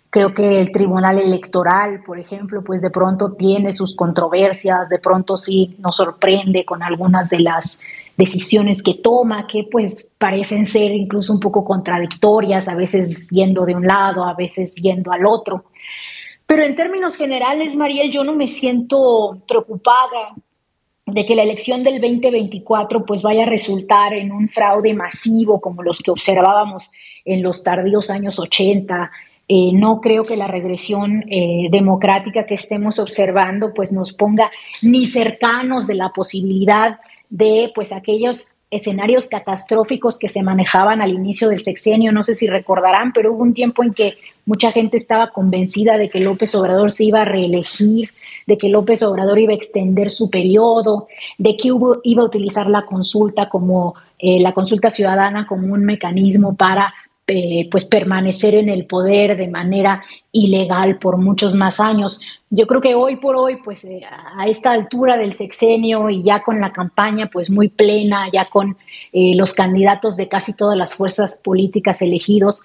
Creo que el Tribunal Electoral, por ejemplo, pues de pronto tiene sus controversias, de pronto sí nos sorprende con algunas de las decisiones que toma, que pues parecen ser incluso un poco contradictorias, a veces yendo de un lado, a veces yendo al otro. Pero en términos generales, Mariel, yo no me siento preocupada de que la elección del 2024 pues vaya a resultar en un fraude masivo como los que observábamos en los tardíos años 80. Eh, no creo que la regresión eh, democrática que estemos observando pues nos ponga ni cercanos de la posibilidad de pues aquellos escenarios catastróficos que se manejaban al inicio del sexenio, no sé si recordarán, pero hubo un tiempo en que mucha gente estaba convencida de que López Obrador se iba a reelegir, de que López Obrador iba a extender su periodo, de que iba a utilizar la consulta como eh, la consulta ciudadana como un mecanismo para eh, pues permanecer en el poder de manera ilegal por muchos más años. Yo creo que hoy por hoy, pues eh, a esta altura del sexenio y ya con la campaña pues muy plena, ya con eh, los candidatos de casi todas las fuerzas políticas elegidos,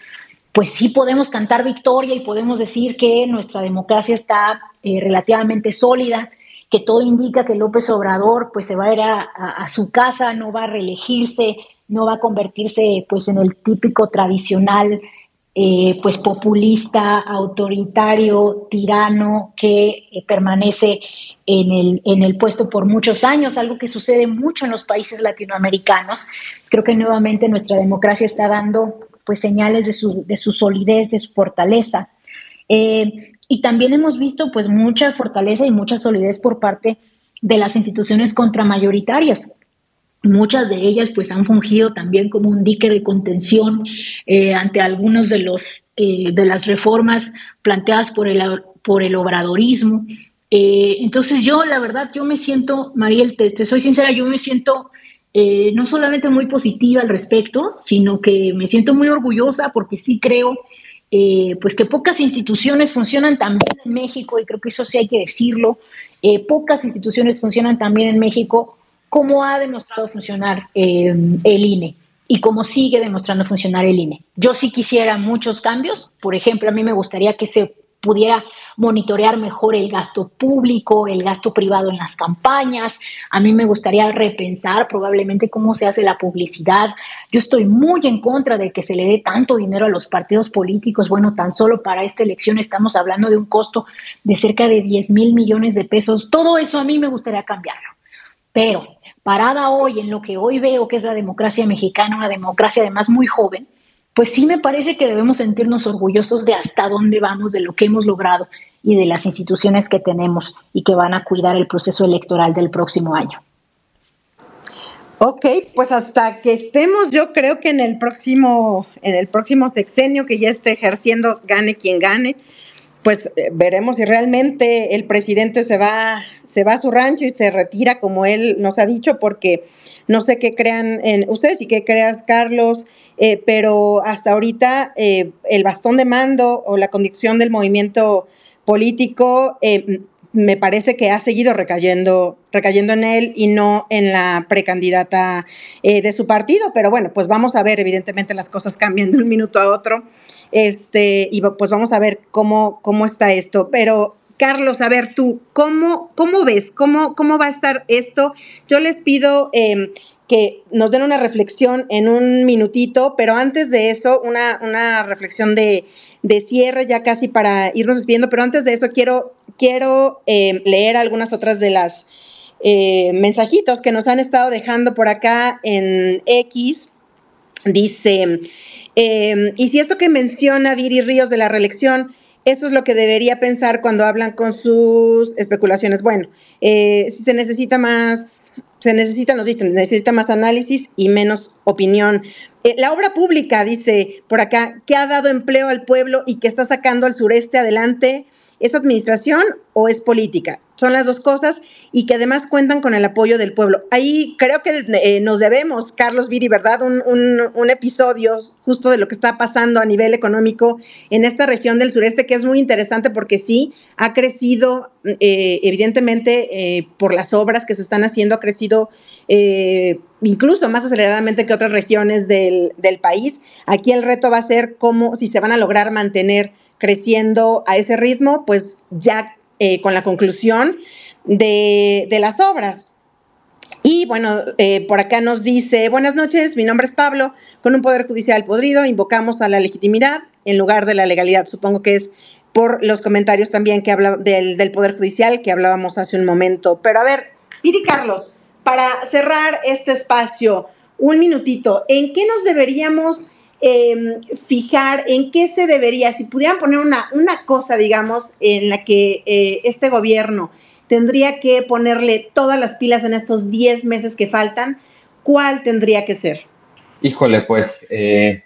pues sí podemos cantar victoria y podemos decir que nuestra democracia está relativamente sólida, que todo indica que López Obrador pues se va a ir a, a su casa, no va a reelegirse, no va a convertirse pues en el típico tradicional eh, pues populista, autoritario, tirano que eh, permanece en el, en el puesto por muchos años, algo que sucede mucho en los países latinoamericanos. Creo que nuevamente nuestra democracia está dando pues señales de su, de su solidez, de su fortaleza. Eh, y también hemos visto pues mucha fortaleza y mucha solidez por parte de las instituciones contramayoritarias. Muchas de ellas pues han fungido también como un dique de contención eh, ante algunos de los eh, de las reformas planteadas por el, por el obradorismo. Eh, entonces yo la verdad yo me siento, Mariel, te, soy sincera, yo me siento no solamente muy positiva al respecto, sino que me siento muy orgullosa porque sí creo pues que pocas instituciones funcionan tan bien en México y creo que eso sí hay que decirlo. pocas instituciones funcionan tan bien en México cómo ha demostrado funcionar eh, el INE y cómo sigue demostrando funcionar el INE. Yo sí quisiera muchos cambios. Por ejemplo, a mí me gustaría que se pudiera monitorear mejor el gasto público, el gasto privado en las campañas. A mí me gustaría repensar probablemente cómo se hace la publicidad. Yo estoy muy en contra de que se le dé tanto dinero a los partidos políticos. Bueno, tan solo para esta elección estamos hablando de un costo de cerca de 10 mil millones de pesos. Todo eso a mí me gustaría cambiarlo. Pero parada hoy en lo que hoy veo que es la democracia mexicana, una democracia además muy joven, pues sí me parece que debemos sentirnos orgullosos de hasta dónde vamos, de lo que hemos logrado y de las instituciones que tenemos y que van a cuidar el proceso electoral del próximo año. Ok, pues hasta que estemos, yo creo que en el próximo, en el próximo sexenio que ya esté ejerciendo, gane quien gane, pues eh, veremos si realmente el presidente se va, se va a su rancho y se retira como él nos ha dicho, porque no sé qué crean en ustedes y qué creas, Carlos, eh, pero hasta ahorita eh, el bastón de mando o la condición del movimiento político me parece que ha seguido recayendo, recayendo en él y no en la precandidata de su partido. Pero bueno, pues vamos a ver, evidentemente las cosas cambian de un minuto a otro. Este, y pues vamos a ver cómo, cómo está esto. Pero, Carlos, a ver tú, ¿cómo, cómo ves? ¿Cómo, ¿Cómo va a estar esto? Yo les pido em, que nos den una reflexión en un minutito, pero antes de eso, una, una reflexión de, de cierre ya casi para irnos despidiendo, pero antes de eso quiero, quiero em, leer algunas otras de las eh, mensajitos que nos han estado dejando por acá en X. Dice, Em, y si esto que menciona Viri Ríos de la reelección, eso es lo que debería pensar cuando hablan con sus especulaciones. Bueno, eh, si se necesita más, se necesita, nos dicen, necesita más análisis y menos opinión. Eh, la obra pública, dice por acá, que ha dado empleo al pueblo y que está sacando al sureste adelante, ¿es administración o es política? Son las dos cosas y que además cuentan con el apoyo del pueblo. Ahí creo que eh, nos debemos, Carlos Viri, ¿verdad? Un, episodio justo de lo que está pasando a nivel económico en esta región del sureste, que es muy interesante porque sí, ha crecido, eh, evidentemente, eh, por las obras que se están haciendo, ha crecido incluso más aceleradamente que otras regiones del, del país. Aquí el reto va a ser cómo, si se van a lograr mantener creciendo a ese ritmo, pues ya eh, con la conclusión de, las obras. Y bueno, eh, por acá nos dice, buenas noches, mi nombre es Pablo, con un poder judicial podrido, invocamos a la legitimidad en lugar de la legalidad. Supongo que es por los comentarios también que habla del, del poder judicial que hablábamos hace un momento. Pero a ver, Piri Carlos, para cerrar este espacio, un minutito, ¿en qué nos deberíamos Em, fijar en qué se debería, si pudieran poner una, una cosa, digamos, en la que eh, este gobierno tendría que ponerle todas las pilas en estos 10 meses que faltan, ¿cuál tendría que ser? Híjole, pues, eh,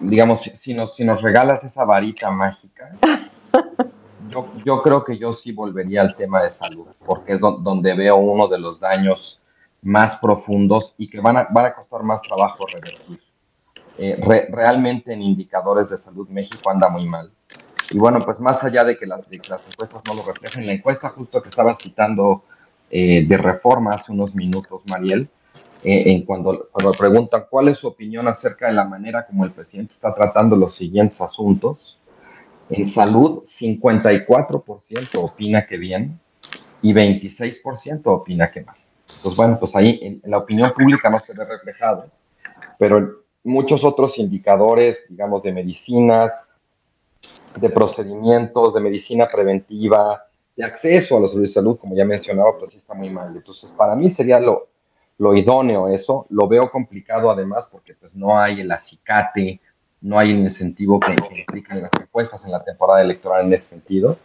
digamos, si nos, si nos regalas esa varita mágica, yo, yo, creo que yo sí volvería al tema de salud, porque es donde veo uno de los daños más profundos y que van a, van a costar más trabajo revertir. Eh, realmente en indicadores de salud México anda muy mal. Y bueno, pues más allá de que, las encuestas no lo reflejen, la encuesta justo que estaba citando eh, de reforma hace unos minutos, Mariel, eh, en cuando, cuando preguntan cuál es su opinión acerca de la manera como el presidente está tratando los siguientes asuntos, en salud 54% opina que bien y 26% opina que mal. Pues bueno, pues ahí en, la opinión pública no se ve reflejado, pero muchos otros indicadores, digamos, de medicinas, de procedimientos, de medicina preventiva, de acceso a los servicios de salud, como ya mencionaba, pues sí está muy mal. Entonces, para mí sería lo, lo idóneo eso. Lo veo complicado además porque pues no hay el acicate, no hay el incentivo que, implican las encuestas en la temporada electoral en ese sentido.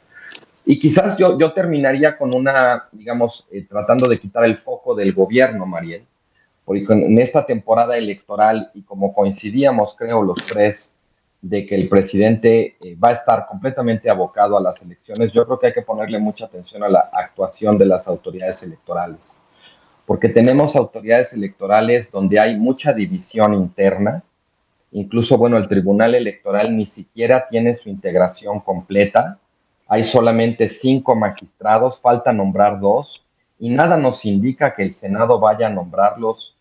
Y quizás yo, yo terminaría con una, digamos, eh, tratando de quitar el foco del gobierno, Mariel, en esta temporada electoral y como coincidíamos, creo, los tres, de que el presidente eh, va a estar completamente abocado a las elecciones, yo creo que hay que ponerle mucha atención a la actuación de las autoridades electorales, porque tenemos autoridades electorales donde hay mucha división interna, incluso, bueno, el Tribunal Electoral ni siquiera tiene su integración completa, hay solamente cinco magistrados, falta nombrar dos, y nada nos indica que el Senado vaya a nombrarlos,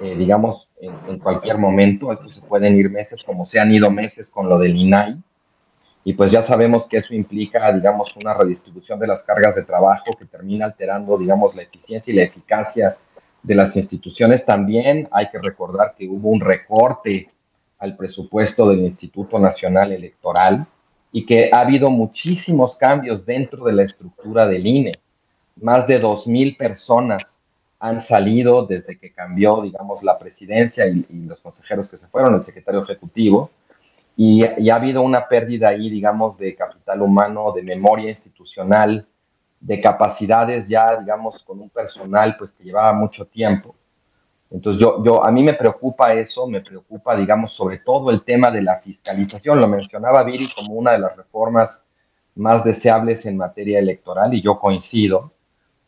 eh, digamos, en, cualquier momento. Estos se pueden ir meses, como se han ido meses con lo del INAI. Y pues ya sabemos que eso implica, digamos, una redistribución de las cargas de trabajo que termina alterando, digamos, la eficiencia y la eficacia de las instituciones. También hay que recordar que hubo un recorte al presupuesto del Instituto Nacional Electoral y que ha habido muchísimos cambios dentro de la estructura del INE. Más de 2.000 personas han salido desde que cambió, digamos, la presidencia y, los consejeros que se fueron, el secretario ejecutivo, y, ha habido una pérdida ahí, digamos, de capital humano, de memoria institucional, de capacidades ya, digamos, con un personal, pues, que llevaba mucho tiempo. Entonces, yo, yo, a mí me preocupa eso, me preocupa, digamos, sobre todo el tema de la fiscalización. Lo mencionaba Viri como una de las reformas más deseables en materia electoral y yo coincido.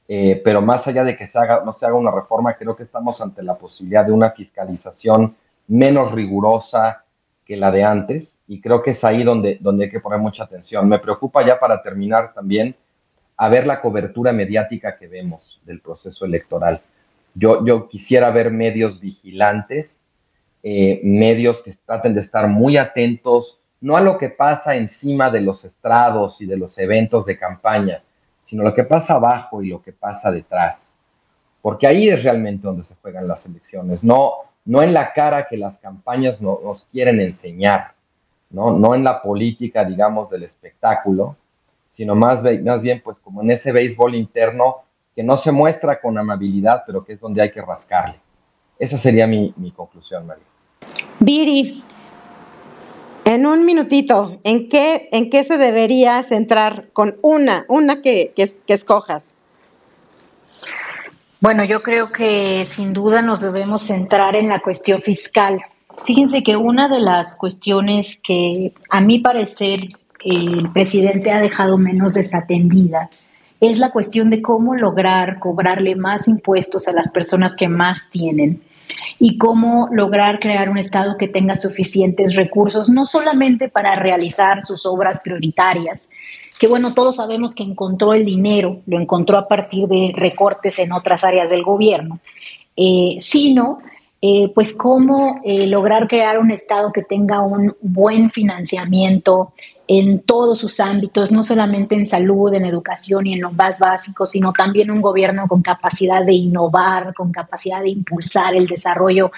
Eh, pero más allá de que se haga, no se haga una reforma, creo que estamos ante la posibilidad de una fiscalización menos rigurosa que la de antes y creo que es ahí donde, donde hay que poner mucha atención. Me preocupa ya para terminar también a ver la cobertura mediática que vemos del proceso electoral yo, quisiera ver medios vigilantes, eh, medios que traten de estar muy atentos, no a lo que pasa encima de los estrados y de los eventos de campaña, sino lo que pasa abajo y lo que pasa detrás. Porque ahí es realmente donde se juegan las elecciones, no, no en la cara que las campañas nos quieren enseñar, ¿no? no en la política, digamos, del espectáculo, sino más, más bien, pues como en ese béisbol interno que no se muestra con amabilidad, pero que es donde hay que rascarle. Esa sería mi, conclusión, María. Viri, en un minutito, ¿en qué, ¿en qué se debería centrar con una, una que, que, que escojas? Bueno, yo creo que sin duda nos debemos centrar en la cuestión fiscal. Fíjense que una de las cuestiones que a mi parecer el presidente ha dejado menos desatendida es la cuestión de cómo lograr cobrarle más impuestos a las personas que más tienen y cómo lograr crear un Estado que tenga suficientes recursos, no solamente para realizar sus obras prioritarias, que bueno, todos sabemos que encontró el dinero, lo encontró a partir de recortes en otras áreas del gobierno, eh, sino eh, pues cómo eh, lograr crear un Estado que tenga un buen financiamiento, en todos sus ámbitos, no solamente en salud, en educación y en lo más básico, sino también un gobierno con capacidad de innovar, con capacidad de impulsar el desarrollo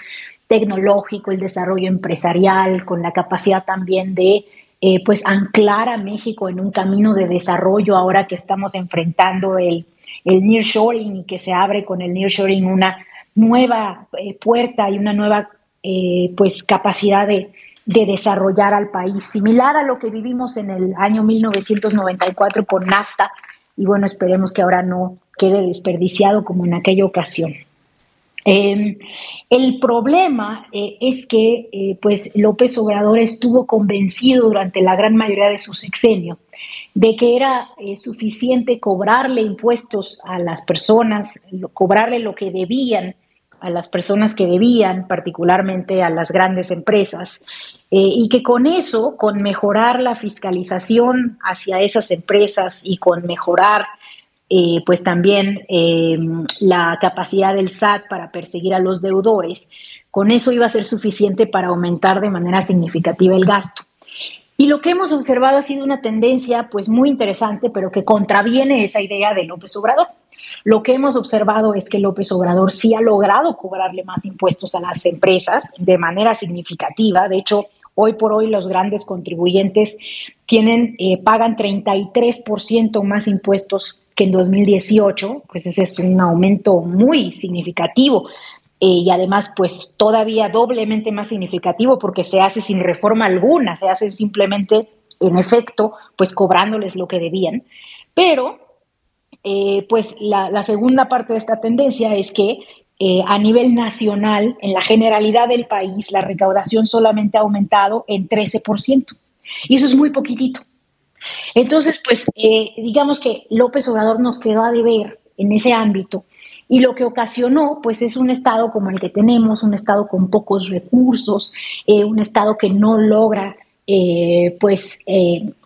tecnológico, el desarrollo empresarial, con la capacidad también de eh, pues anclar a México en un camino de desarrollo ahora que estamos enfrentando el, el nearshoring y que se abre con el nearshoring una nueva eh, puerta y una nueva eh, pues capacidad de, de desarrollar al país, similar a lo que vivimos en el año 1994 con NAFTA, y bueno, esperemos que ahora no quede desperdiciado como en aquella ocasión. Em, el problema eh, es que eh, pues López Obrador estuvo convencido durante la gran mayoría de su sexenio de que era eh, suficiente cobrarle impuestos a las personas, cobrarle lo que debían a las personas que debían, particularmente a las grandes empresas, eh, y que con eso, con mejorar la fiscalización hacia esas empresas y con mejorar eh, pues también em, la capacidad del SAT para perseguir a los deudores, con eso iba a ser suficiente para aumentar de manera significativa el gasto. Y lo que hemos observado ha sido una tendencia pues muy interesante, pero que contraviene esa idea de López Obrador. Lo que hemos observado es que López Obrador sí ha logrado cobrarle más impuestos a las empresas de manera significativa. De hecho, hoy por hoy los grandes contribuyentes tienen, eh, pagan 33% más impuestos que en 2018, pues ese es un aumento muy significativo. Eh, y además, pues todavía doblemente más significativo porque se hace sin reforma alguna, se hace simplemente, en efecto, pues cobrándoles lo que debían. Pero, eh, pues la, segunda parte de esta tendencia es que eh, a nivel nacional, en la generalidad del país, la recaudación solamente ha aumentado en 13%. Y eso es muy poquitito. Entonces, pues eh, digamos que López Obrador nos quedó a deber en ese ámbito y lo que ocasionó, pues es un Estado como el que tenemos, un Estado con pocos recursos, un Estado que no logra, pues,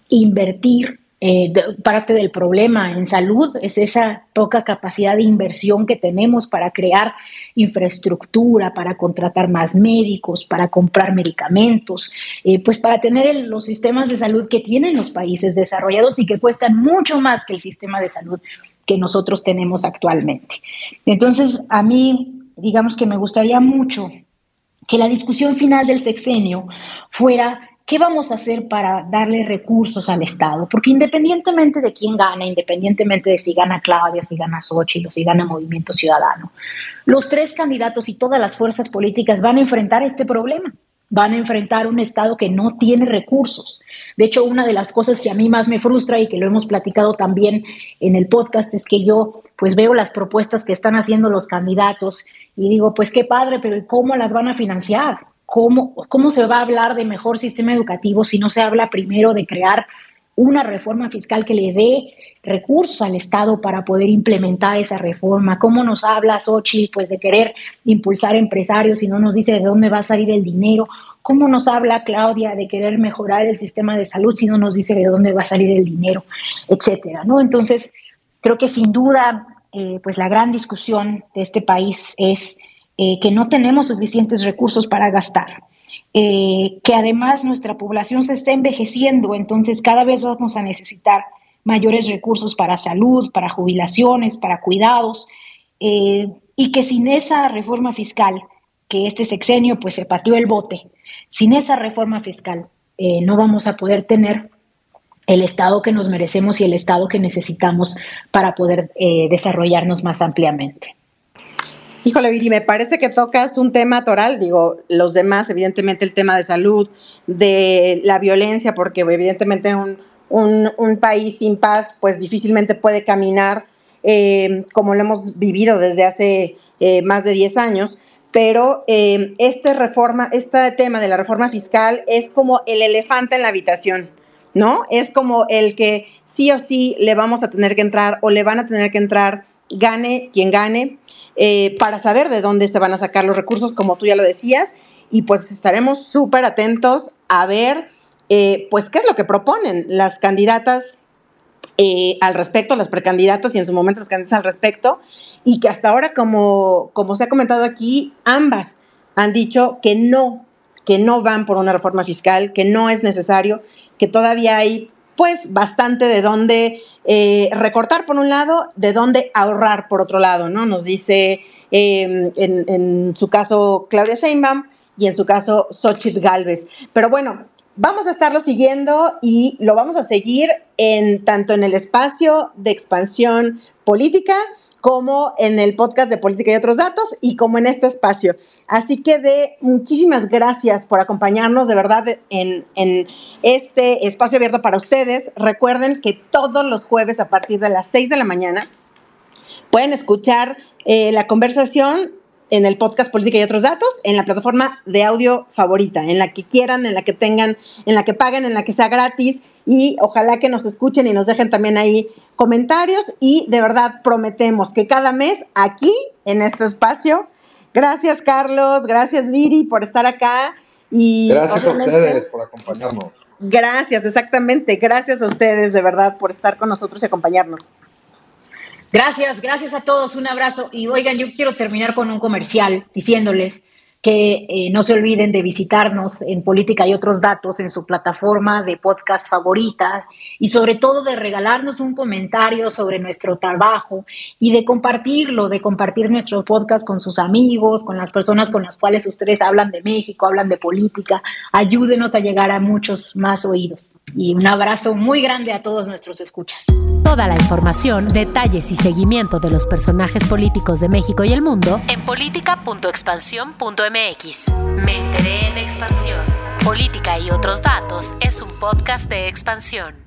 invertir eh, parte del problema en salud es esa poca capacidad de inversión que tenemos para crear infraestructura, para contratar más médicos, para comprar medicamentos, eh, pues para tener los sistemas de salud que tienen los países desarrollados y que cuestan mucho más que el sistema de salud que nosotros tenemos actualmente. Entonces, a mí, digamos que me gustaría mucho que la discusión final del sexenio fuera ¿qué vamos a hacer para darle recursos al Estado? Porque independientemente de quién gana, independientemente de si gana Claudia, si gana Xochitl si gana Movimiento Ciudadano, los tres candidatos y todas las fuerzas políticas van a enfrentar este problema. Van a enfrentar un Estado que no tiene recursos. De hecho, una de las cosas que a mí más me frustra y que lo hemos platicado también en el podcast es que yo pues veo las propuestas que están haciendo los candidatos y digo, pues qué padre, pero ¿cómo las van a financiar? ¿Cómo, ¿Cómo se va a hablar de mejor sistema educativo si no se habla primero de crear una reforma fiscal que le dé recursos al Estado para poder implementar esa reforma. ¿Cómo nos habla Xochitl pues, de querer impulsar empresarios y no nos dice de dónde va a salir el dinero? ¿Cómo nos habla Claudia de querer mejorar el sistema de salud si no nos dice de dónde va a salir el dinero, etcétera? ¿no? Entonces, creo que sin duda, eh, pues la gran discusión de este país es eh, que no tenemos suficientes recursos para gastar, eh, que además nuestra población se está envejeciendo, entonces cada vez vamos a necesitar mayores recursos para salud, para jubilaciones, para cuidados, eh, y que sin esa reforma fiscal, que este sexenio pues se pateó el bote, sin esa reforma fiscal no vamos a poder tener el Estado que nos merecemos y el Estado que necesitamos para poder desarrollarnos más ampliamente. Híjole, Viri, me parece que tocas un tema toral, digo, los demás, evidentemente el tema de salud, de la violencia, porque evidentemente un, un, país sin paz, pues difícilmente puede caminar eh, como lo hemos vivido desde hace eh, más de 10 años, pero eh, reforma, este tema de la reforma fiscal es como el elefante en la habitación, ¿no? Es como el que sí o sí le vamos a tener que entrar o le van a tener que entrar, gane quien gane, eh, para saber de dónde se van a sacar los recursos, como tú ya lo decías, y pues estaremos súper atentos a ver, eh, pues, qué es lo que proponen las candidatas eh, al respecto, las precandidatas y en su momento las candidatas al respecto, y que hasta ahora, como, como se ha comentado aquí, ambas han dicho que no, que no van por una reforma fiscal, que no es necesario, que todavía hay pues bastante de dónde eh, recortar por un lado, de dónde ahorrar por otro lado, ¿no? Nos dice em, en, su caso Claudia Sheinbaum y en su caso Xochitl Galvez. Pero bueno, vamos a estarlo siguiendo y lo vamos a seguir en tanto en el espacio de expansión política como en el podcast de Política y otros datos y como en este espacio. Así que de muchísimas gracias por acompañarnos de verdad en, este espacio abierto para ustedes. Recuerden que todos los jueves a partir de las 6 de la mañana pueden escuchar eh, la conversación en el podcast Política y otros datos, en la plataforma de audio favorita, en la que quieran, en la que tengan, en la que paguen, en la que sea gratis y ojalá que nos escuchen y nos dejen también ahí comentarios y de verdad prometemos que cada mes aquí en este espacio Gracias, Carlos. Gracias, Viri, por estar acá. Y gracias a ustedes por acompañarnos. Gracias, exactamente. Gracias a ustedes, de verdad, por estar con nosotros y acompañarnos. Gracias, gracias a todos. Un abrazo. Y oigan, yo quiero terminar con un comercial diciéndoles que eh, no se olviden de visitarnos en Política y otros datos en su plataforma de podcast favorita y sobre todo de regalarnos un comentario sobre nuestro trabajo y de compartirlo, de compartir nuestro podcast con sus amigos, con las personas con las cuales ustedes hablan de México, hablan de política. Ayúdenos a llegar a muchos más oídos. Y un abrazo muy grande a todos nuestros escuchas. Toda la información, detalles y seguimiento de los personajes políticos de México y el mundo en política.expansión.mx MX. Me enteré en expansión. Política y otros datos es un podcast de expansión.